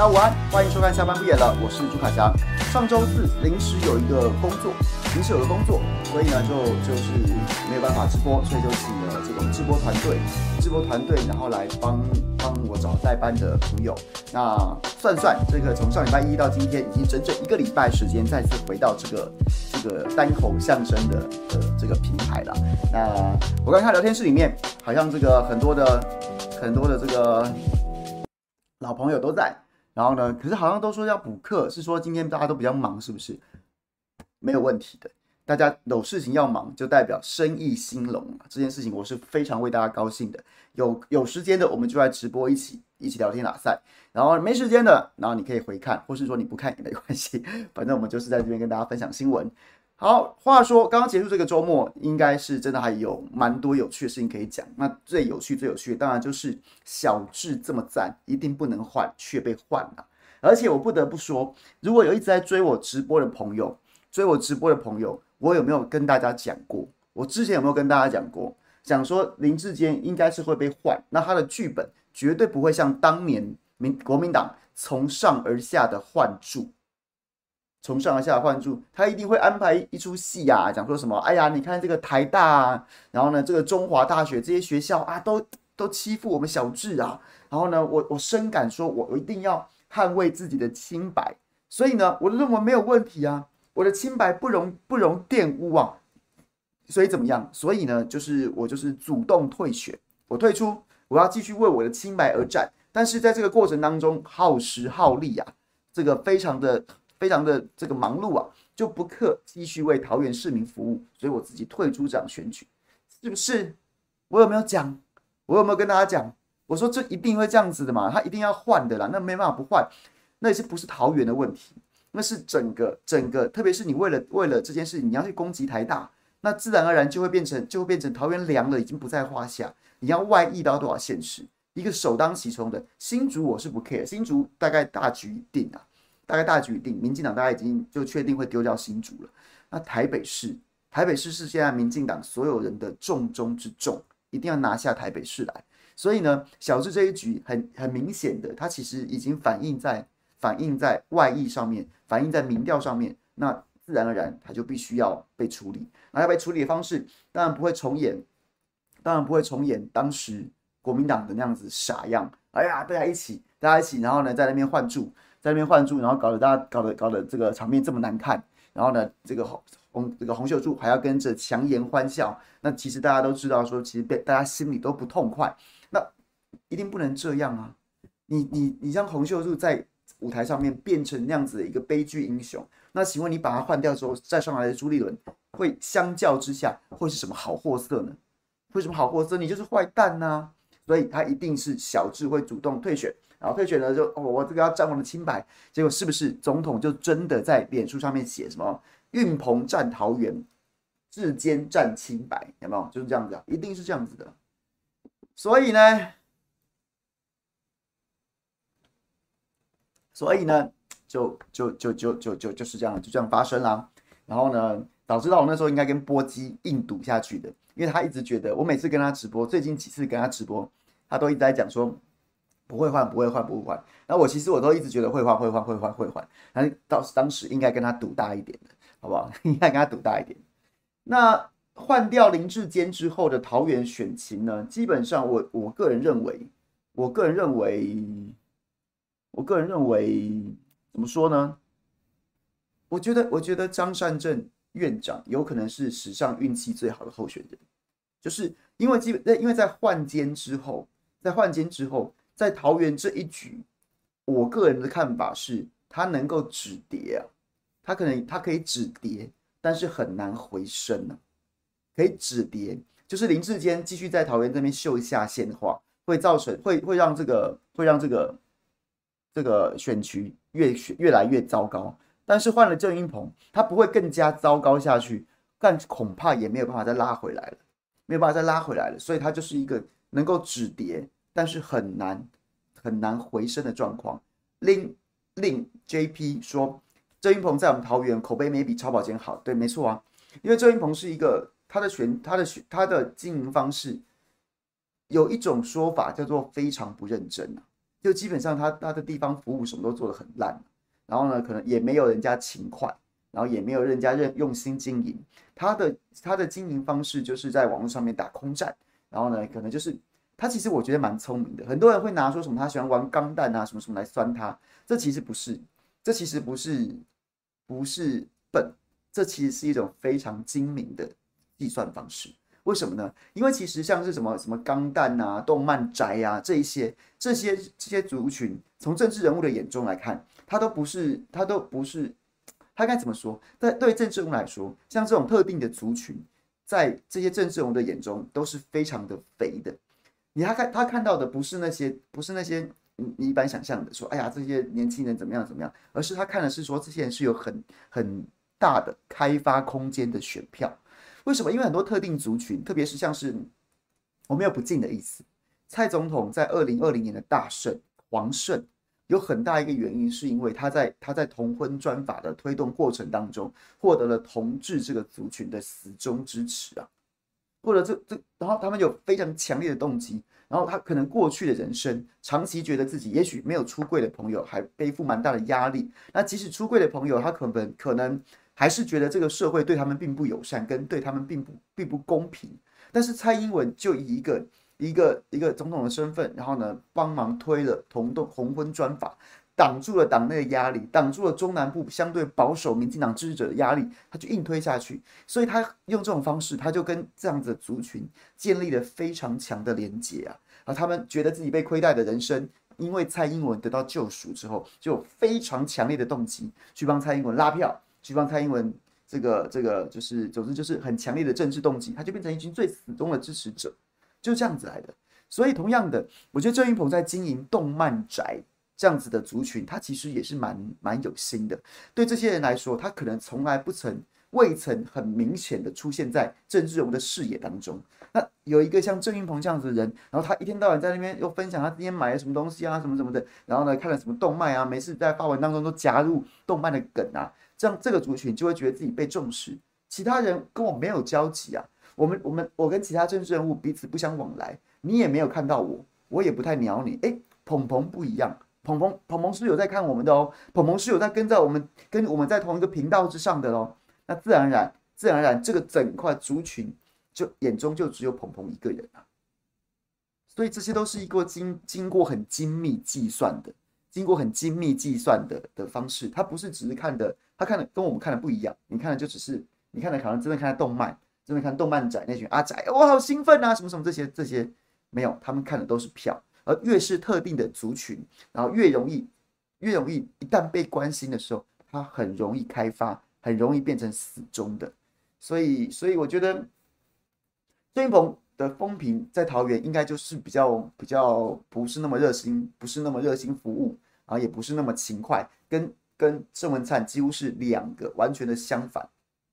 大家午安，欢迎收看下班不演了，我是朱凯翔。上周四临时有一个工作，临时有个工作，所以呢就就是没有办法直播，所以就请了这种直播团队，直播团队然后来帮帮我找代班的朋友。那算算这个从上礼拜一到今天，已经整整一个礼拜时间，再次回到这个这个单口相声的的这个平台了。那我刚看聊天室里面，好像这个很多的很多的这个老朋友都在。然后呢？可是好像都说要补课，是说今天大家都比较忙，是不是？没有问题的，大家有事情要忙，就代表生意兴隆。这件事情我是非常为大家高兴的。有有时间的，我们就来直播一起一起聊天打赛。然后没时间的，然后你可以回看，或是说你不看也没关系，反正我们就是在这边跟大家分享新闻。好，话说刚刚结束这个周末，应该是真的还有蛮多有趣的事情可以讲。那最有趣、最有趣，当然就是小智这么赞，一定不能换，却被换了。而且我不得不说，如果有一直在追我直播的朋友，追我直播的朋友，我有没有跟大家讲过？我之前有没有跟大家讲过？讲说林志坚应该是会被换，那他的剧本绝对不会像当年民国民党从上而下的换柱。从上而下的换注，他一定会安排一出戏呀，讲说什么？哎呀，你看这个台大啊，然后呢，这个中华大学这些学校啊，都都欺负我们小智啊。然后呢，我我深感说，我我一定要捍卫自己的清白。所以呢，我认为没有问题啊，我的清白不容不容玷污啊。所以怎么样？所以呢，就是我就是主动退选，我退出，我要继续为我的清白而战。但是在这个过程当中，耗时耗力啊，这个非常的。非常的这个忙碌啊，就不可继续为桃园市民服务，所以我自己退出这场选举，是不是？我有没有讲？我有没有跟大家讲？我说这一定会这样子的嘛，他一定要换的啦，那没办法不换，那也是不是桃园的问题？那是整个整个，特别是你为了为了这件事，你要去攻击台大，那自然而然就会变成就会变成桃园凉了，已经不在话下。你要外溢到多少县市？一个首当其冲的新竹，我是不 care，新竹大概大局已定啊。大概大局已定，民进党大概已经就确定会丢掉新竹了。那台北市，台北市是现在民进党所有人的重中之重，一定要拿下台北市来。所以呢，小智这一局很很明显的，它其实已经反映在反映在外溢上面，反映在民调上面。那自然而然，它就必须要被处理。那要被处理的方式，当然不会重演，当然不会重演当时国民党的那样子傻样。哎呀，大家一起，大家一起，然后呢，在那边换住。在那边换柱，然后搞得大家搞得搞得这个场面这么难看，然后呢，这个洪洪这个洪秀柱还要跟着强颜欢笑，那其实大家都知道说，其实被大家心里都不痛快，那一定不能这样啊！你你你让洪秀柱在舞台上面变成那样子的一个悲剧英雄，那请问你把他换掉之后再上来的朱立伦，会相较之下会是什么好货色呢？会什么好货色？你就是坏蛋呐、所以他一定是小智会主动退选。然后退选了就哦，我这个要战我的清白，结果是不是总统就真的在脸书上面写什么“运鹏战桃园，志坚战清白”，有没有？就是这样子啊，一定是这样子的。所以呢，所以呢，就就就就就就就是这样，就这样发生了。然后呢，早知道我那时候应该跟波基硬赌下去的，因为他一直觉得我每次跟他直播，最近几次跟他直播，他都一直在讲说。不会换，不会换，不会换。那我其实我都一直觉得会换，会换，会换，会换。但是到当时应该跟他赌大一点的，好不好？应该跟他赌大一点。那换掉林志坚之后的桃园选情呢？基本上我，我我个人认为，我个人认为，我个人认为，怎么说呢？我觉得，我觉得张善政院长有可能是史上运气最好的候选人，就是因为基本，因为在换监之后，在换监之后。在桃园这一局，我个人的看法是，他能够止跌啊，它可能它可以止跌，但是很难回升呢、啊。可以止跌，就是林志坚继续在桃园这边秀一下限的话，会造成会会让这个会让这个这个选区越越来越糟糕。但是换了郑运鹏，他不会更加糟糕下去，但恐怕也没有办法再拉回来了，没有办法再拉回来了。所以他就是一个能够止跌，但是很难很难回升的状况。令令 JP 说，郑云鹏在我们桃园口碑没比超跑坚好，对，没错啊，因为郑云鹏是一个他的选他的选他的经营方式，有一种说法叫做非常不认真啊，就基本上他他的地方服务什么都做得很烂，然后呢，可能也没有人家勤快，然后也没有人家认用心经营，他的他的经营方式就是在网络上面打空战，然后呢，可能就是。他其实我觉得蛮聪明的，很多人会拿说什么他喜欢玩钢弹啊什么什么来酸他，这其实不是，这其实不是，不是笨，这其实是一种非常精明的计算方式。为什么呢？因为其实像是什么什么钢弹啊、动漫宅啊这一些这些这些族群，从政治人物的眼中来看，他都不是，他都不是，他该怎么说？对对，政治人物来说，像这种特定的族群，在这些政治人物的眼中都是非常的肥的。你他看他看到的不是那些，不是那些你一般想象的说，哎呀，这些年轻人怎么样怎么样，而是他看的是说，这些人是有很很大的开发空间的选票。为什么？因为很多特定族群，特别是像是我没有不敬的意思，蔡总统在二零二零年的大胜黄胜，有很大一个原因是因为他在他在同婚专法的推动过程当中，获得了同志这个族群的死忠支持啊。或者这这，然后他们有非常强烈的动机，然后他可能过去的人生长期觉得自己也许没有出柜的朋友还背负蛮大的压力，那即使出柜的朋友，他可能可能还是觉得这个社会对他们并不友善，跟对他们并不并不公平。但是蔡英文就以一个一个一个总统的身份，然后呢帮忙推了同动同婚专法。挡住了党内的压力，挡住了中南部相对保守民进党支持者的压力，他就硬推下去。所以他用这种方式，他就跟这样子的族群建立了非常强的连结啊。而他们觉得自己被亏待的人生，因为蔡英文得到救赎之后，就有非常强烈的动机去帮蔡英文拉票，去帮蔡英文这个这个就是，总之就是很强烈的政治动机，他就变成一群最死忠的支持者，就这样子来的。所以同样的，我觉得郑云鹏在经营动漫宅。这样子的族群，他其实也是蛮蛮有心的。对这些人来说，他可能从来不曾、未曾很明显的出现在政治人物的视野当中。那有一个像郑云鹏这样子的人，然后他一天到晚在那边又分享他今天买了什么东西啊，什么什么的，然后呢看了什么动漫啊，每次在发文当中都加入动漫的梗啊，这样这个族群就会觉得自己被重视。其他人跟我没有交集啊，我们我们我跟其他政治人物彼此不相往来，你也没有看到我，我也不太鸟你。诶，鹏鹏不一样。鹏鹏鹏鹏是有在看我们的哦，鹏鹏是有在跟在我们跟我们在同一个频道之上的哦。那自然而然，自然而然，这个整块族群就眼中就只有鹏鹏一个人啊。所以这些都是一个经经过很精密计算的，经过很精密计算的的方式。他不是只是看的，他看的跟我们看的不一样。你看的就只是你看的，可能真的看动漫，真的看动漫宅那群阿宅，我好兴奋啊，什么什么这些这些没有，他们看的都是票。而越是特定的族群，然后越容易，越容易一旦被关心的时候，它很容易开发，很容易变成死忠的。所以，所以我觉得郑云鹏的风评在桃园应该就是比较比较不是那么热心，不是那么热心服务，然后也不是那么勤快，跟跟郑文灿几乎是两个完全的相反，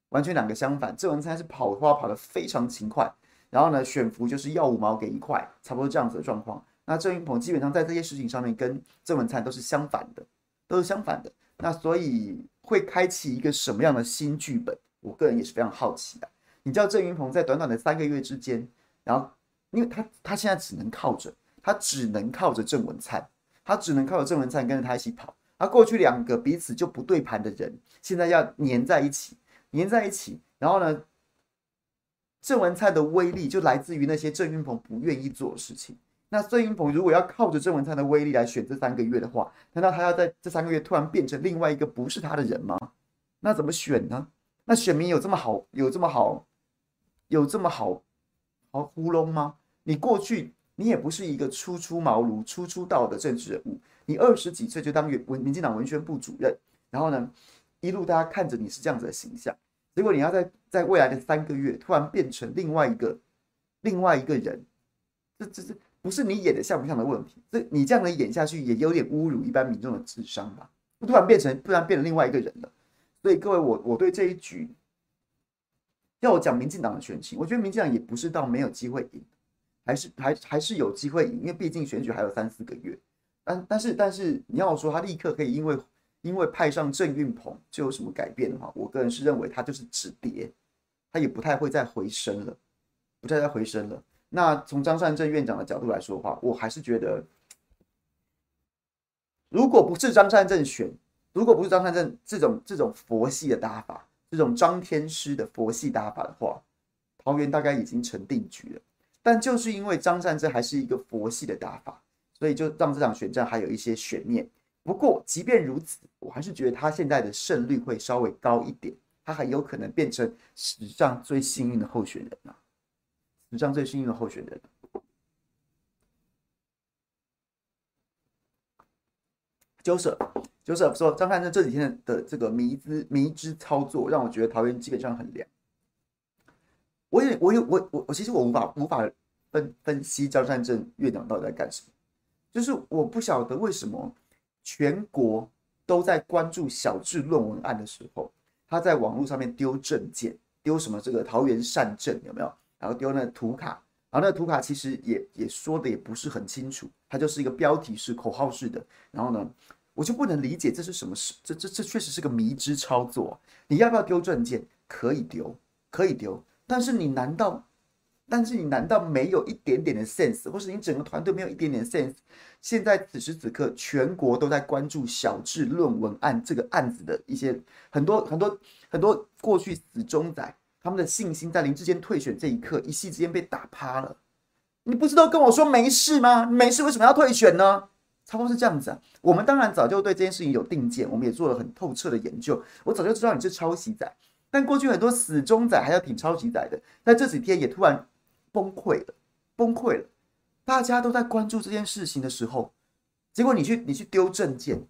完全两个相反。郑文灿是跑花跑得非常勤快，然后呢选服就是要五毛给一块，差不多这样子的状况。那郑云鹏基本上在这些事情上面跟郑文灿都是相反的，都是相反的。那所以会开启一个什么样的新剧本？我个人也是非常好奇的。你知道郑云鹏在短短的三个月之间，然后因为他他现在只能靠着他只能靠着郑文灿，他只能靠着郑文灿跟着他一起跑。而过去两个彼此就不对盘的人，现在要黏在一起，黏在一起。然后呢，郑文灿的威力就来自于那些郑云鹏不愿意做的事情。那郑运鹏如果要靠着郑文灿的威力来选这三个月的话，难道他要在这三个月突然变成另外一个不是他的人吗？那怎么选呢？那选民有这么好，有这么好，有这么好好糊弄吗？你过去你也不是一个初出茅庐、初出道的政治人物，你二十几岁就当文民进党文宣部主任，然后呢，一路大家看着你是这样子的形象，结果你要在在未来的三个月突然变成另外一个另外一个人，这这这不是你演的像不像的问题，这你这样的演下去也有点侮辱一般民众的智商吧？突然变成突然变成另外一个人了，所以各位我我对这一局要我讲民进党的选情，我觉得民进党也不是到没有机会赢，还是还还是有机会赢，因为毕竟选举还有三四个月。但但是但是你要说他立刻可以因为因为派上郑运鹏就有什么改变的话，我个人是认为他就是止跌，他也不太会再回升了，不再再回升了。那从张善政院长的角度来说的话，我还是觉得，如果不是张善政选，如果不是张善政这种这种佛系的打法，这种张天师的佛系打法的话，桃园大概已经成定局了。但就是因为张善政还是一个佛系的打法。所以就让这场选战还有一些悬念。不过，即便如此，我还是觉得他现在的胜率会稍微高一点。他很有可能变成史上最幸运的候选人啊！史上最幸运的候选人。Joseph，Joseph 说张善政这几天的这个迷之迷之操作，让我觉得桃园基本上很凉。我也，我有，我我我其实我无法无法分分析张善政院长到底在干什么。就是我不晓得为什么全国都在关注小智论文案的时候，他在网络上面丢证件，丢什么这个桃园善政有没有？然后丢那图卡，然后那图卡其实也也说的也不是很清楚，它就是一个标题式、口号式的。然后呢，我就不能理解这是什么事，这这这确实是个迷之操作。你要不要丢政见？可以丢，可以丢，但是你难道？但是你难道没有一点点的 sense，或是你整个团队没有一点点 sense？现在此时此刻，全国都在关注小智论文案这个案子的一些很多很多很多过去死忠仔，他们的信心在林志坚退选这一刻一夕之间被打趴了。你不是都跟我说没事吗？没事为什么要退选呢？差不多是这样子啊。我们当然早就对这件事情有定见，我们也做了很透彻的研究。我早就知道你是抄袭仔，但过去很多死忠仔还要挺抄袭仔的，但这几天也突然。崩溃了，崩溃了！大家都在关注这件事情的时候，结果你去你去丢证件，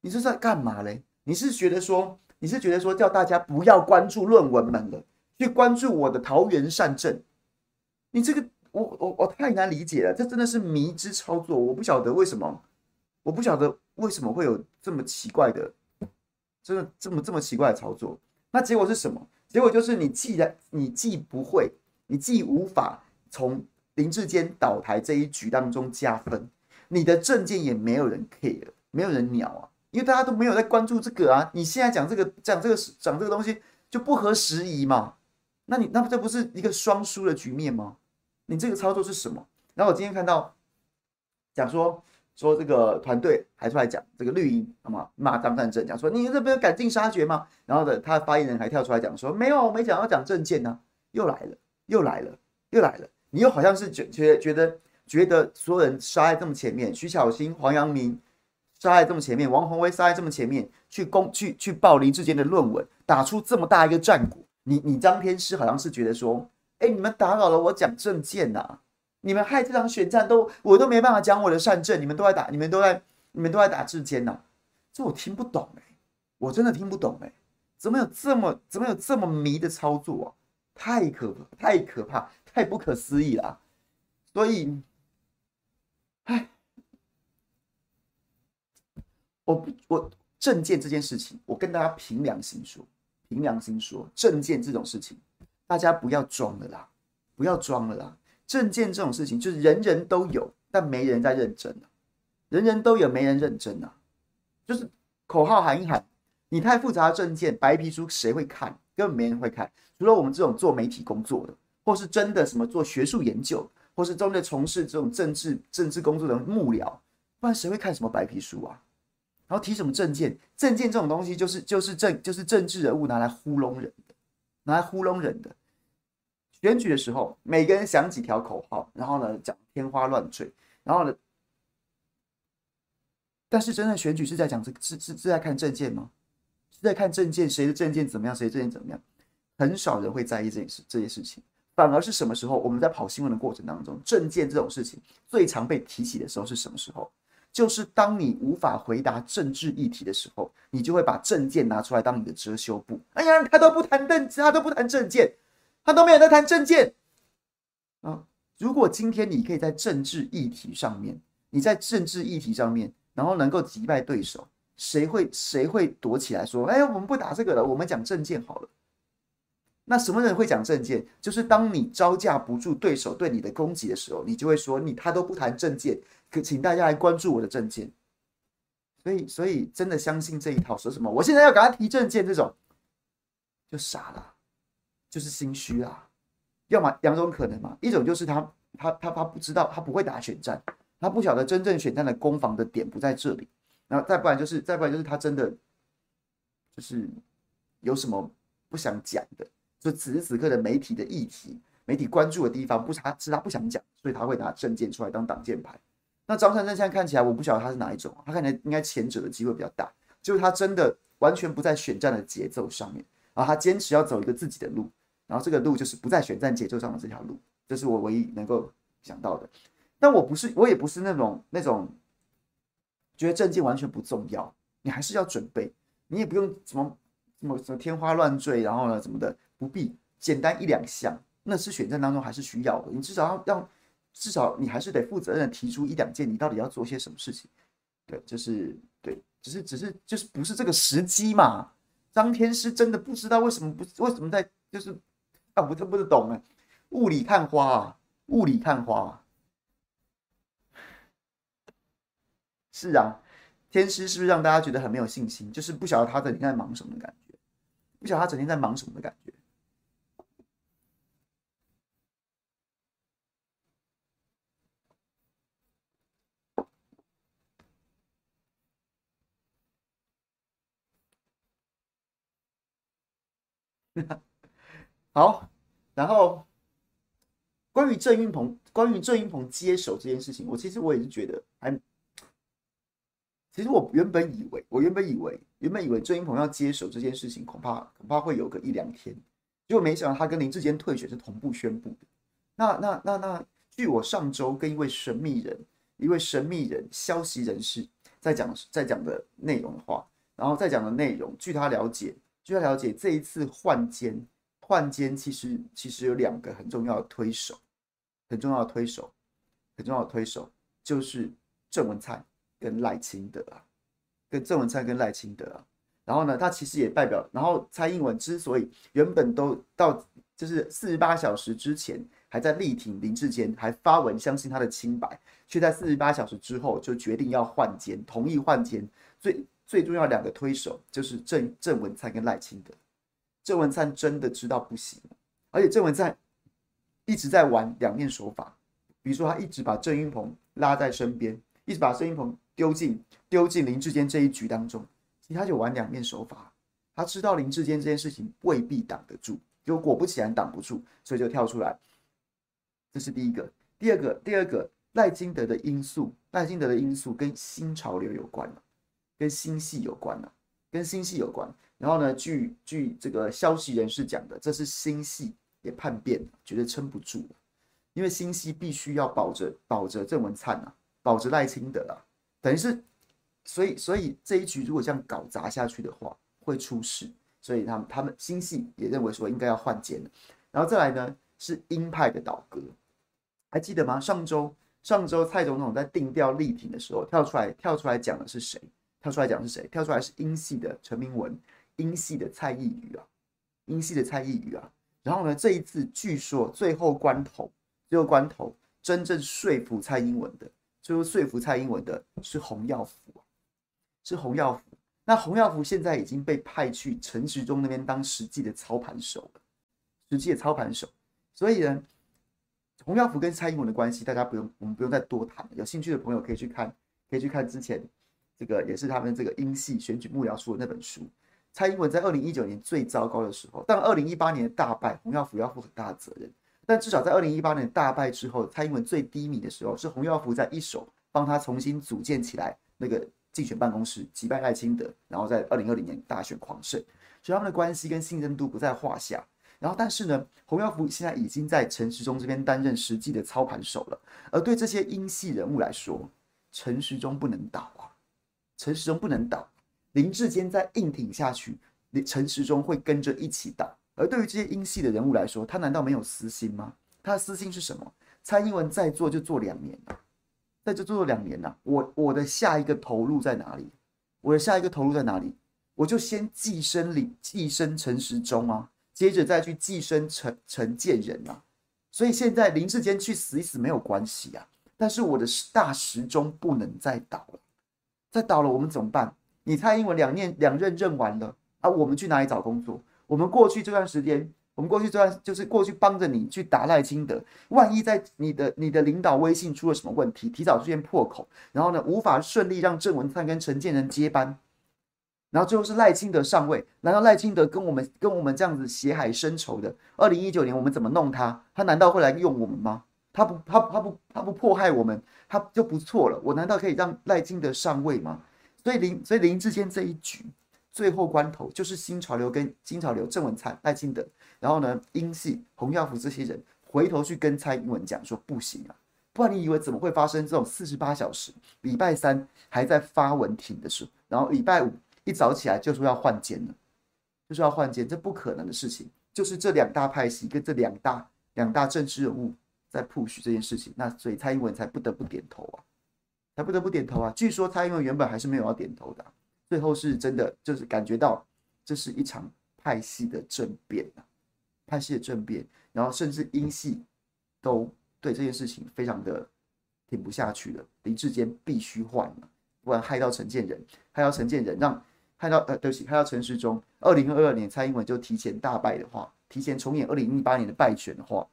你是在干嘛嘞？你是觉得说，你是觉得说叫大家不要关注论文们了，去关注我的桃园善政？你这个我我我太难理解了，这真的是迷之操作，我不晓得为什么，我不晓得为什么会有这么奇怪的，真的这么这么奇怪的操作。那结果是什么？结果就是你既然你既不会。你既无法从林志坚倒台这一局当中加分，你的政见也没有人 care，没有人鸟啊，因为大家都没有在关注这个啊。你现在讲这个讲这个讲这个东西就不合时宜嘛？那你那这不是一个双输的局面吗？你这个操作是什么？然后我今天看到讲说说这个团队还出来讲这个绿营，好吗？骂张善政讲说你这不是赶尽杀绝吗？然后的他的发言人还跳出来讲说没有，没讲要讲政见呢，又来了。又来了，又来了！你又好像是觉觉觉得觉得所有人杀在这么前面，徐小新、黄阳明杀在这么前面，王宏威杀在这么前面，去攻去去暴林智坚的论文，打出这么大一个战果。你你张天师好像是觉得说，哎，你们打扰了我讲政见呐，你们害这场选战都我都没办法讲我的善政，你们都在打，你们都在你们都在打智坚呐，这我听不懂哎，我真的听不懂哎，怎么有这么怎么有这么迷的操作啊？太可怕，太可怕，太不可思议了。所以，哎，我不，我政见这件事情，我跟大家凭良心说，凭良心说，政见这种事情，大家不要装了啦，不要装了啦。政见这种事情，就是人人都有，但没人在认真啊。人人都有，没人认真啊。就是口号喊一喊，你太复杂的政见，白皮书谁会看？根本没人会看。除了我们这种做媒体工作的，或是真的什么做学术研究，或是真的从事这种政治政治工作的幕僚，不然谁会看什么白皮书啊？然后提什么证件？证件这种东西就是就是政就是政治人物拿来糊弄人的，拿来糊弄人的。选举的时候，每个人想几条口号，然后呢讲天花乱坠，然后呢，但是真正选举是在讲这，是是是在看证件吗？是在看证件，谁的证件怎么样，谁的证件怎么样？很少人会在意这件事，这些事情，反而是什么时候？我们在跑新闻的过程当中，证件这种事情最常被提起的时候是什么时候？就是当你无法回答政治议题的时候，你就会把政见拿出来当你的遮羞布。哎呀，他都不谈政治，他都不谈政见，他都没有在谈政见啊！如果今天你可以在政治议题上面，你在政治议题上面，然后能够击败对手，谁会谁会躲起来说：“哎，我们不打这个了，我们讲政见好了。”那什么人会讲政见？就是当你招架不住对手对你的攻击的时候，你就会说：“你他都不谈政见，可请大家来关注我的证件。”所以，所以真的相信这一套，说什么我现在要给他提证件，这种就傻了，就是心虚啊。要么两种可能嘛，一种就是他他他他不知道，他不会打选战，他不晓得真正选战的攻防的点不在这里。然后再不然就是再不然就是他真的就是有什么不想讲的。就此时此刻的媒体的议题，媒体关注的地方，不是他，是他不想讲，所以他会拿证件出来当挡箭牌。那张善政现在看起来，我不晓得他是哪一种，他看起来应该前者的机会比较大，就是他真的完全不在选战的节奏上面，然后他坚持要走一个自己的路，然后这个路就是不在选战节奏上的这条路，这是我唯一能够想到的。但我不是，我也不是那种那种觉得政绩完全不重要，你还是要准备，你也不用什么什么什么天花乱坠，然后呢怎么的。不必简单一两项，那是选战当中还是需要的。你至少要让，至少你还是得负责任的提出一两件，你到底要做些什么事情？对，就是对，只是只是就是不是这个时机嘛？张天师真的不知道为什么不为什么在就是啊，我真不是懂啊，雾里看花啊，雾里看花。是啊，天师是不是让大家觉得很没有信心？就是不晓得他在你在忙什么的感觉，不晓得他整天在忙什么的感觉。好，然后关于郑云鹏，关于郑云鹏接手这件事情，我其实我也是觉得还，其实我原本以为，我原本以为，原本以为郑云鹏要接手这件事情，恐怕恐怕会有个一两天，结果没想到他跟林志坚退选是同步宣布的。那那那那，据我上周跟一位神秘人，一位神秘人消息人士在讲在讲的内容的话，然后在讲的内容，据他了解。据他了解，这一次换监，换监其实其实有两个很重要的推手，很重要的推手，很重要的推手就是郑文灿跟赖清德啊，跟郑文灿跟赖清德啊。然后呢，他其实也代表，然后蔡英文之所以原本都到就是四十八小时之前还在力挺林志坚，还发文相信他的清白，却在四十八小时之后就决定要换监，同意换监，所以。最重要两个推手就是郑郑文灿跟赖清德。郑文灿真的知道不行，而且郑文灿一直在玩两面手法，比如说他一直把郑云鹏拉在身边，一直把郑云鹏丢进丢进林志坚这一局当中，其实他就玩两面手法。他知道林志坚这件事情未必挡得住，就果不其然挡不住，所以就跳出来。这是第一个，第二个，第二个赖清德的因素，赖清德的因素跟新潮流有关了。跟星系有关了，跟星系有关。然后呢，据据这个消息人士讲的，这是星系也叛变，觉得撑不住，因为星系必须要保着保着郑文灿啊，保着赖清德啊，等于是，所以所以这一局如果这样搞砸下去的话，会出事。所以他们他们星系也认为说应该要换监了。然后再来呢，是鹰派的倒戈，还记得吗？上周上周蔡总统在定调力挺的时候，跳出来跳出来讲的是谁？跳出来讲是谁？跳出来是英系的陈明文，英系的蔡易余啊，英系的蔡易余啊。然后呢，这一次据说最后关头，最后关头真正说服蔡英文的，最后说服蔡英文的是洪耀福，是洪耀福。那洪耀福现在已经被派去陈时中那边当实际的操盘手了，实际的操盘手。所以呢，洪耀福跟蔡英文的关系，大家不用，我们不用再多谈。有兴趣的朋友可以去看，可以去看之前。这个也是他们这个英系选举幕僚出的那本书。蔡英文在二零一九年最糟糕的时候，但二零一八年大败，洪耀福要负很大的责任。但至少在二零一八年大败之后，蔡英文最低迷的时候，是洪耀福在一手帮他重新组建起来那个竞选办公室，击败赖清德，然后在二零二零年大选狂胜，所以他们的关系跟信任度不在话下。然后，但是呢，洪耀福现在已经在陈时中这边担任实际的操盘手了。而对这些英系人物来说，陈时中不能倒，陈时中不能倒，林志坚再硬挺下去，陈时中会跟着一起倒。而对于这些英系的人物来说，他难道没有私心吗？他的私心是什么？蔡英文再做就做两年了，再就做两年了。我我的下一个投入在哪里？我的下一个投入在哪里？我就先寄生李，寄生陈时中啊，接着再去寄生陈陈建仁啊。所以现在林志坚去死一死没有关系啊，但是我的大时钟不能再倒了，再倒了我们怎么办？你蔡英文两念两任任完了啊，我们去哪里找工作？我们过去这段时间。我们过去这段就是过去帮着你去打赖清德，万一在你的你的领导微信出了什么问题，提早出现破口，然后呢无法顺利让郑文灿跟陈建仁接班，然后最后是赖清德上位，难道赖清德跟我们跟我们这样子血海深仇的？二零一九年我们怎么弄他？他难道会来用我们吗？他不他他不他不迫害我们，他就不错了。我难道可以让赖清德上位吗？所以林所以林志坚这一局。最后关头就是新潮流跟新潮流郑文灿赖清德，然后呢，英系洪耀福这些人回头去跟蔡英文讲说不行啊，不然你以为怎么会发生这种四十八小时？礼拜三还在发文挺的时候，然后礼拜五一早起来就说要换监了，就说要换监，这不可能的事情。就是这两大派系跟这两大两大政治人物在 push 这件事情，那所以蔡英文才不得不点头啊，才不得不点头啊。据说蔡英文原本还是没有要点头的。最后是真的，就是感觉到这是一场派系的政变啊，派系的政变，然后甚至英系都对这件事情非常的挺不下去了。林智坚必须换了，不然害到陈建仁，害到陈建仁，让害到呃，对不起，害到陈时中。二零二二年蔡英文就提前大败的话，提前重演二零一八年的败选的话，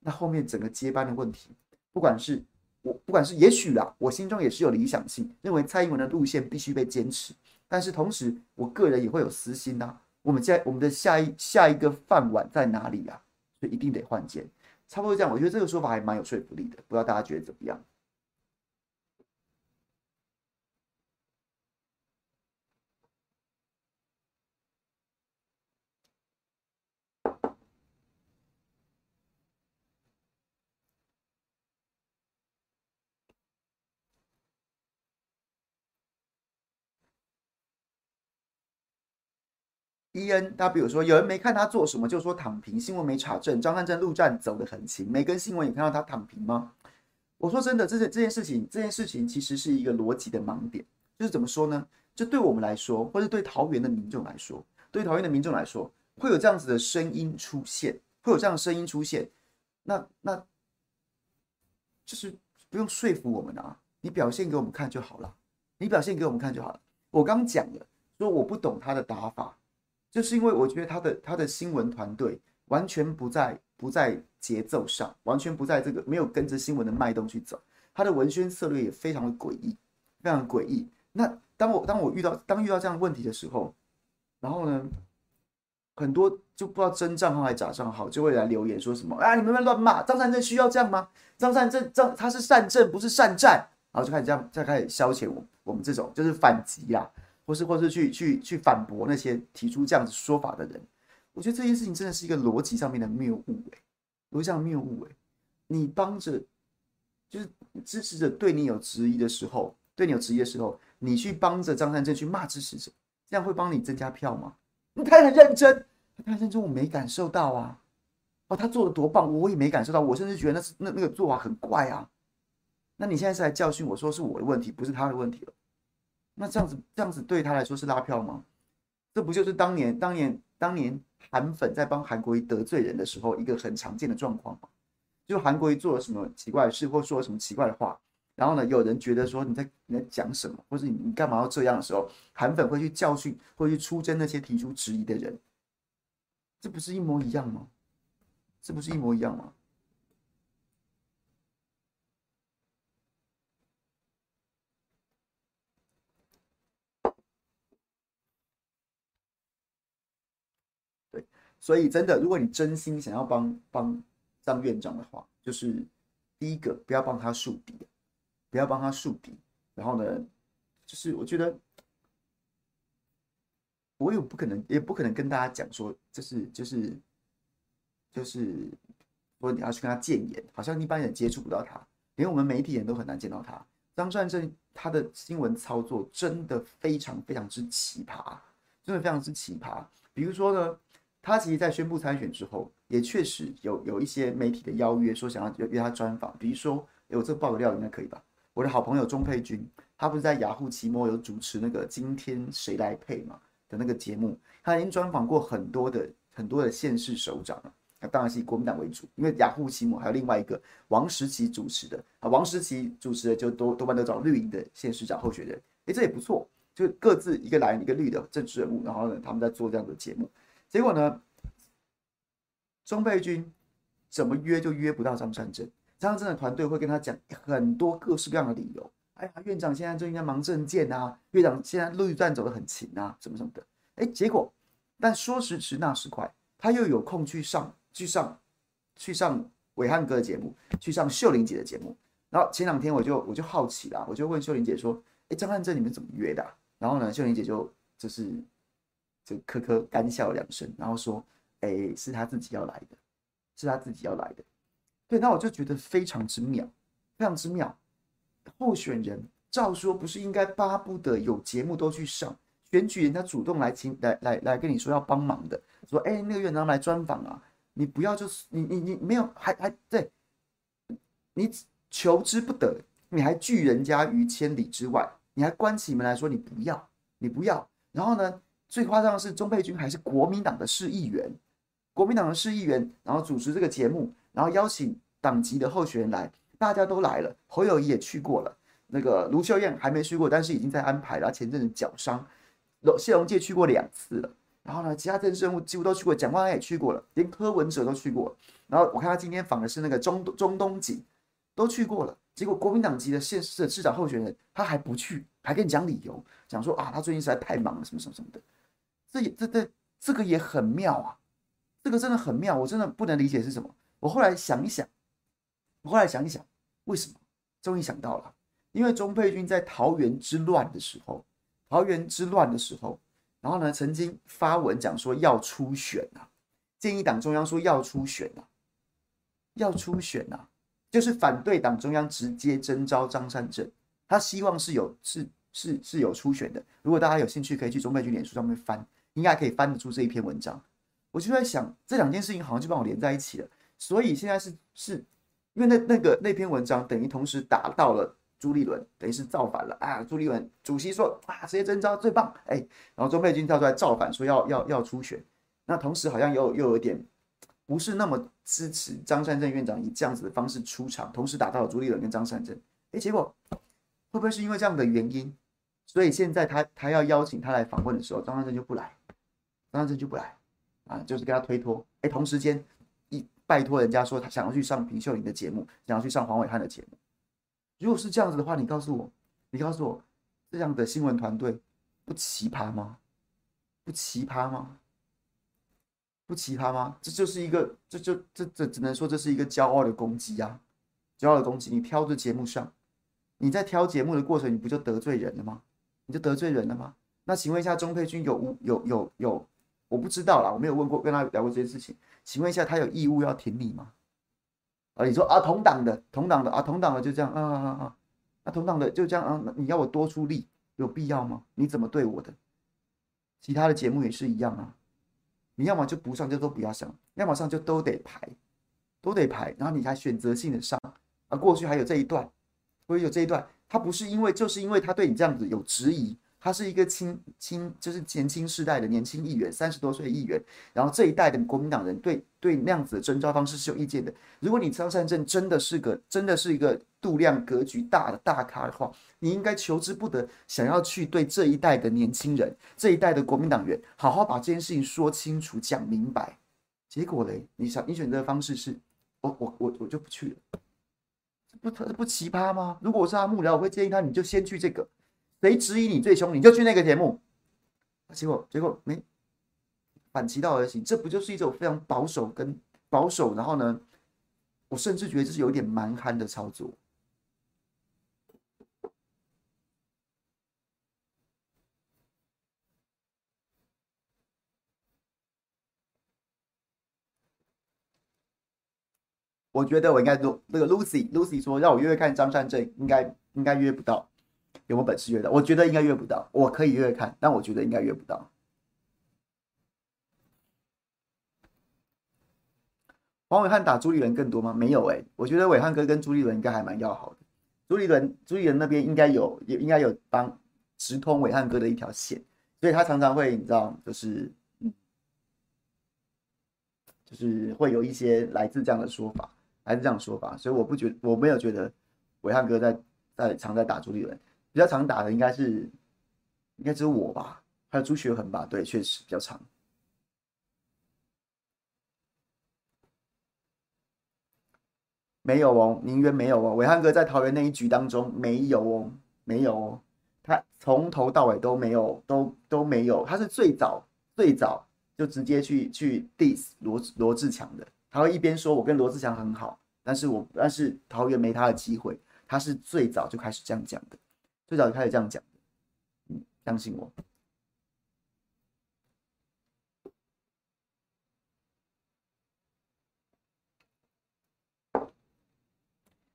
那后面整个接班的问题，不管是我，不管是也许啦，我心中也是有理想性，认为蔡英文的路线必须被坚持。但是同时，我个人也会有私心呐、我们在我们的下一下一个饭碗在哪里啊？所以一定得换肩。差不多这样，我觉得这个说法还蛮有说服力的。不知道大家觉得怎么样？伊恩，他比如说，有人没看他做什么，就说躺平，新闻没查证。张善政陆战走得很勤，没跟新闻也看到他躺平吗？我说真的，这件这件事情，这件事情其实是一个逻辑的盲点。就是怎么说呢？就对我们来说，或者对桃园的民众来说，对桃园的民众来说，会有这样子的声音出现，会有这样的声音出现。那那，就是不用说服我们啊，你表现给我们看就好了，你表现给我们看就好了。我刚讲了，说我不懂他的打法。就是因为我觉得他的他的新闻团队完全不在不在节奏上，完全不在这个没有跟着新闻的脉动去走，他的文宣策略也非常的诡异，非常诡异。那当我当我遇到当遇到这样的问题的时候，然后呢，很多就不知道真账号还是假账号就会来留言说什么啊，你们乱骂张善政需要这样吗？张善政张他是善政不是善战，然后就开始这样再开始消遣我我们这种就是反击啦。或是，或是去去去反驳那些提出这样子说法的人，我觉得这件事情真的是一个逻辑上面的谬误哎，逻辑上的谬误哎，你帮着就是支持者对你有质疑的时候，对你有质疑的时候，你去帮着张善政去骂支持者，这样会帮你增加票吗？你太很认真，他很认真，我没感受到啊，哦，他做的多棒，我也没感受到，我甚至觉得那是那那个做法很怪啊，那你现在是来教训我说是我的问题，不是他的问题了。那这样子，这样子对他来说是拉票吗？这不就是当年、当年、当年韩粉在帮韩国瑜得罪人的时候一个很常见的状况吗？就韩国瑜做了什么奇怪的事，或说了什么奇怪的话，然后呢，有人觉得说你在你在讲什么，或者你你干嘛要这样的时候，韩粉会去教训，会去出征那些提出质疑的人，这不是一模一样吗？这不是一模一样吗？所以，真的，如果你真心想要帮帮张院长的话，就是第一个，不要帮他树敌，不要帮他树敌。然后呢，就是我觉得，我也不可能，也不可能跟大家讲说，就是就是就是说你要去跟他谏言，好像一般人接触不到他，连我们媒体人都很难见到他。张善政他的新闻操作真的非常非常之奇葩，真的非常之奇葩。比如说呢，他其实在宣布参选之后，也确实有有一些媒体的邀约，说想要约他专访。比如说，哎，我这个爆个料应该可以吧？我的好朋友钟佩君，他不是在雅虎奇摩有主持那个今天谁来配嘛的那个节目，他已经专访过很多的很多的县市首长了。那当然是以国民党为主，因为雅虎奇摩还有另外一个王石奇主持的啊，王石奇主持的就多多半都找绿营的县市长候选人，诶，这也不错，就各自一个蓝一个绿的政治人物，然后呢，他们在做这样的节目，结果呢，钟佩君怎么约就约不到张善政，张善政的团队会跟他讲很多各式各样的理由，哎呀，院长现在就应该忙政见啊，院长现在陆战走得很勤啊，什么什么的，哎，结果，但说时迟那时快，他又有空去上。去上，去上伟汉哥的节目，去上秀玲姐的节目。然后前两天我就我就好奇了，我就问秀玲姐说：“哎，张善政你们怎么约的？”然后呢，秀玲姐就就是就呵呵干笑两声，然后说：“哎，是他自己要来的，是他自己要来的。”对，那我就觉得非常之妙，非常之妙。候选人照说不是应该巴不得有节目都去上，选举人家主动来请来来来跟你说要帮忙的，说：“哎，那个院长来专访啊。”你不要就是你你你没有还还对，你求之不得，你还拒人家于千里之外，你还关起门来说你不要你不要，然后呢，最夸张的是钟佩君还是国民党的市议员，国民党的市议员，然后主持这个节目，然后邀请党籍的候选人来，大家都来了，侯友谊也去过了，那个卢秀燕还没去过，但是已经在安排了，前阵子脚伤，谢龙介去过两次了。然后呢，其他政治人物几乎都去过，蒋万安也去过了，连柯文哲都去过。然后我看他今天访的是那个中中东锦，都去过了。结果国民党籍的县市市长候选人他还不去，还跟你讲理由，讲说啊，他最近实在太忙了，什么什么什么的。这也这这这个也很妙啊，这个真的很妙，我真的不能理解是什么。我后来想一想，我后来想一想，为什么？终于想到了，因为钟佩君在桃园之乱的时候，桃园之乱的时候。然后呢，曾经发文讲说要初选啊，建议党中央说要初选啊，要初选啊，就是反对党中央直接征召张善政，他希望是有是是是有初选的。如果大家有兴趣，可以去钟佩君脸书上面翻，应该可以翻得出这一篇文章。我就在想，这两件事情好像就帮我连在一起了。所以现在是是，因为那那个那篇文章等于同时打到了。朱立伦等于是造反了啊！朱立伦主席说啊，直接征召最棒哎，然后钟佩君跳出来造反，说要要要出选。那同时好像又又有点不是那么支持张善政院长以这样子的方式出场，同时打到了朱立伦跟张善政。哎，结果会不会是因为这样的原因，所以现在他他要邀请他来访问的时候，张善政就不来，张善政就不来啊，就是跟他推脱。哎，同时间一拜托人家说他想要去上平秀玲的节目，想要去上黄伟汉的节目。如果是这样子的话，你告诉我，你告诉我，这样的新闻团队不奇葩吗？不奇葩吗？不奇葩吗？这就是一个，这就这这只能说这是一个骄傲的攻击啊！骄傲的攻击，你挑着节目上，你在挑节目的过程，你不就得罪人了吗？你就得罪人了吗？那请问一下，钟佩君有无有有有？我不知道啦，我没有问过，跟他聊过这件事情。请问一下，他有义务要挺你吗？啊，你说啊，同党的，同党的啊，同党的就这样啊啊啊，啊，同党的就这样啊，你要我多出力，有必要吗？你怎么对我的？其他的节目也是一样啊，你要么就不上，就都不要上，要么上就都得排，都得排，然后你还选择性的上啊。过去还有这一段，会有这一段，他不是因为，就是因为他对你这样子有质疑。他是一个青青，就是年轻世代的年轻议员，三十多岁议员。然后这一代的国民党人对对那样子的征召方式是有意见的。如果你张善政真的是个真的是一个度量格局大的大咖的话，你应该求之不得，想要去对这一代的年轻人、这一代的国民党员好好把这件事情说清楚、讲明白。结果嘞，你想你选择的方式是，我我我我就不去了，不这不奇葩吗？如果我是他幕僚，我会建议他，你就先去这个。谁质疑你最凶，你就去那个节目。结果结果没反其道而行，这不就是一种非常保守跟保守？然后呢，我甚至觉得这是有点蛮憨的操作。我觉得我应该录那个 Lucy，Lucy 说让我约约看张善正，应该应该约不到，有没有本事约到？我觉得应该约不到，我可以约看，但我觉得应该约不到。黄伟汉打朱立伦更多吗？没有哎、我觉得伟汉哥跟朱立伦应该还蛮要好的。朱立伦，朱立伦那边应该有，也应该有帮直通伟汉哥的一条线，所以他常常会，你知道，就是，就是会有一些来自这样的说法，来自这样的说法，所以我不觉，我没有觉得伟汉哥在在常在打朱立伦，比较常打的应该是，应该只有我吧，还有朱学恒吧，对，确实比较长。没有哦，宁愿没有哦。伟汉哥在桃园那一局当中没有哦，没有哦。他从头到尾都没有，都都没有。他是最早最早就直接去去 diss 罗罗志强的。他会一边说我跟罗志强很好，但是我但是桃园没他的机会。他是最早就开始这样讲的，最早就开始这样讲的。嗯，相信我。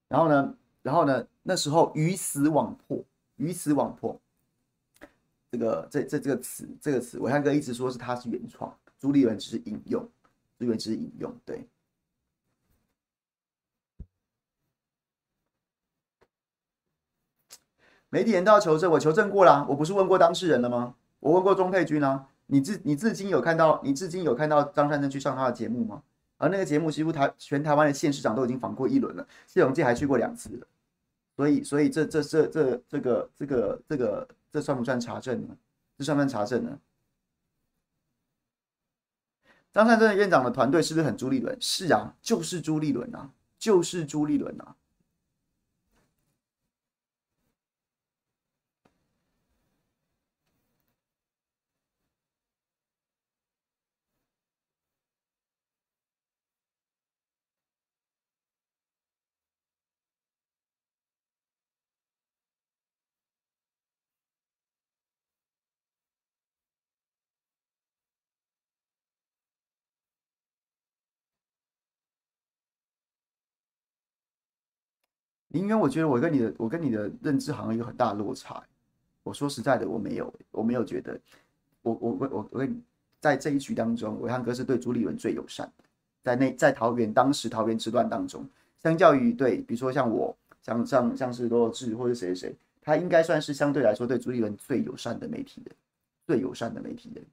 然后呢，然后呢，那时候鱼死网破，鱼死网破，这个这这这个词，这个词，伟汉哥一直说是他是原创，朱立伦只是引用，朱立伦只是引用，对。媒体人都要求证，我求证过了，我不是问过当事人了吗？我问过钟佩君啊，你至你至今有看到，你至今有看到张善政去上他的节目吗？而那个节目几乎台全台湾的县市长都已经访过一轮了，谢龙介还去过两次了，所以所以这这这这这个这个这个这算不算查证呢？这算不算查证呢？张善政院长的团队是不是很朱立伦？是啊，就是朱立伦啊，就是朱立伦啊。林渊，我觉得我跟你的，我跟你的认知好像有很大落差。我说实在的，我没有，我没有觉得，我我我我我跟你在这一局当中，伟汉哥是对朱立伦最友善，在那在桃园当时桃园之乱当中，相较于对，比如说像我，像像像是罗志或者谁谁谁，他应该算是相对来说对朱立伦最友善的媒体人，最友善的媒体人。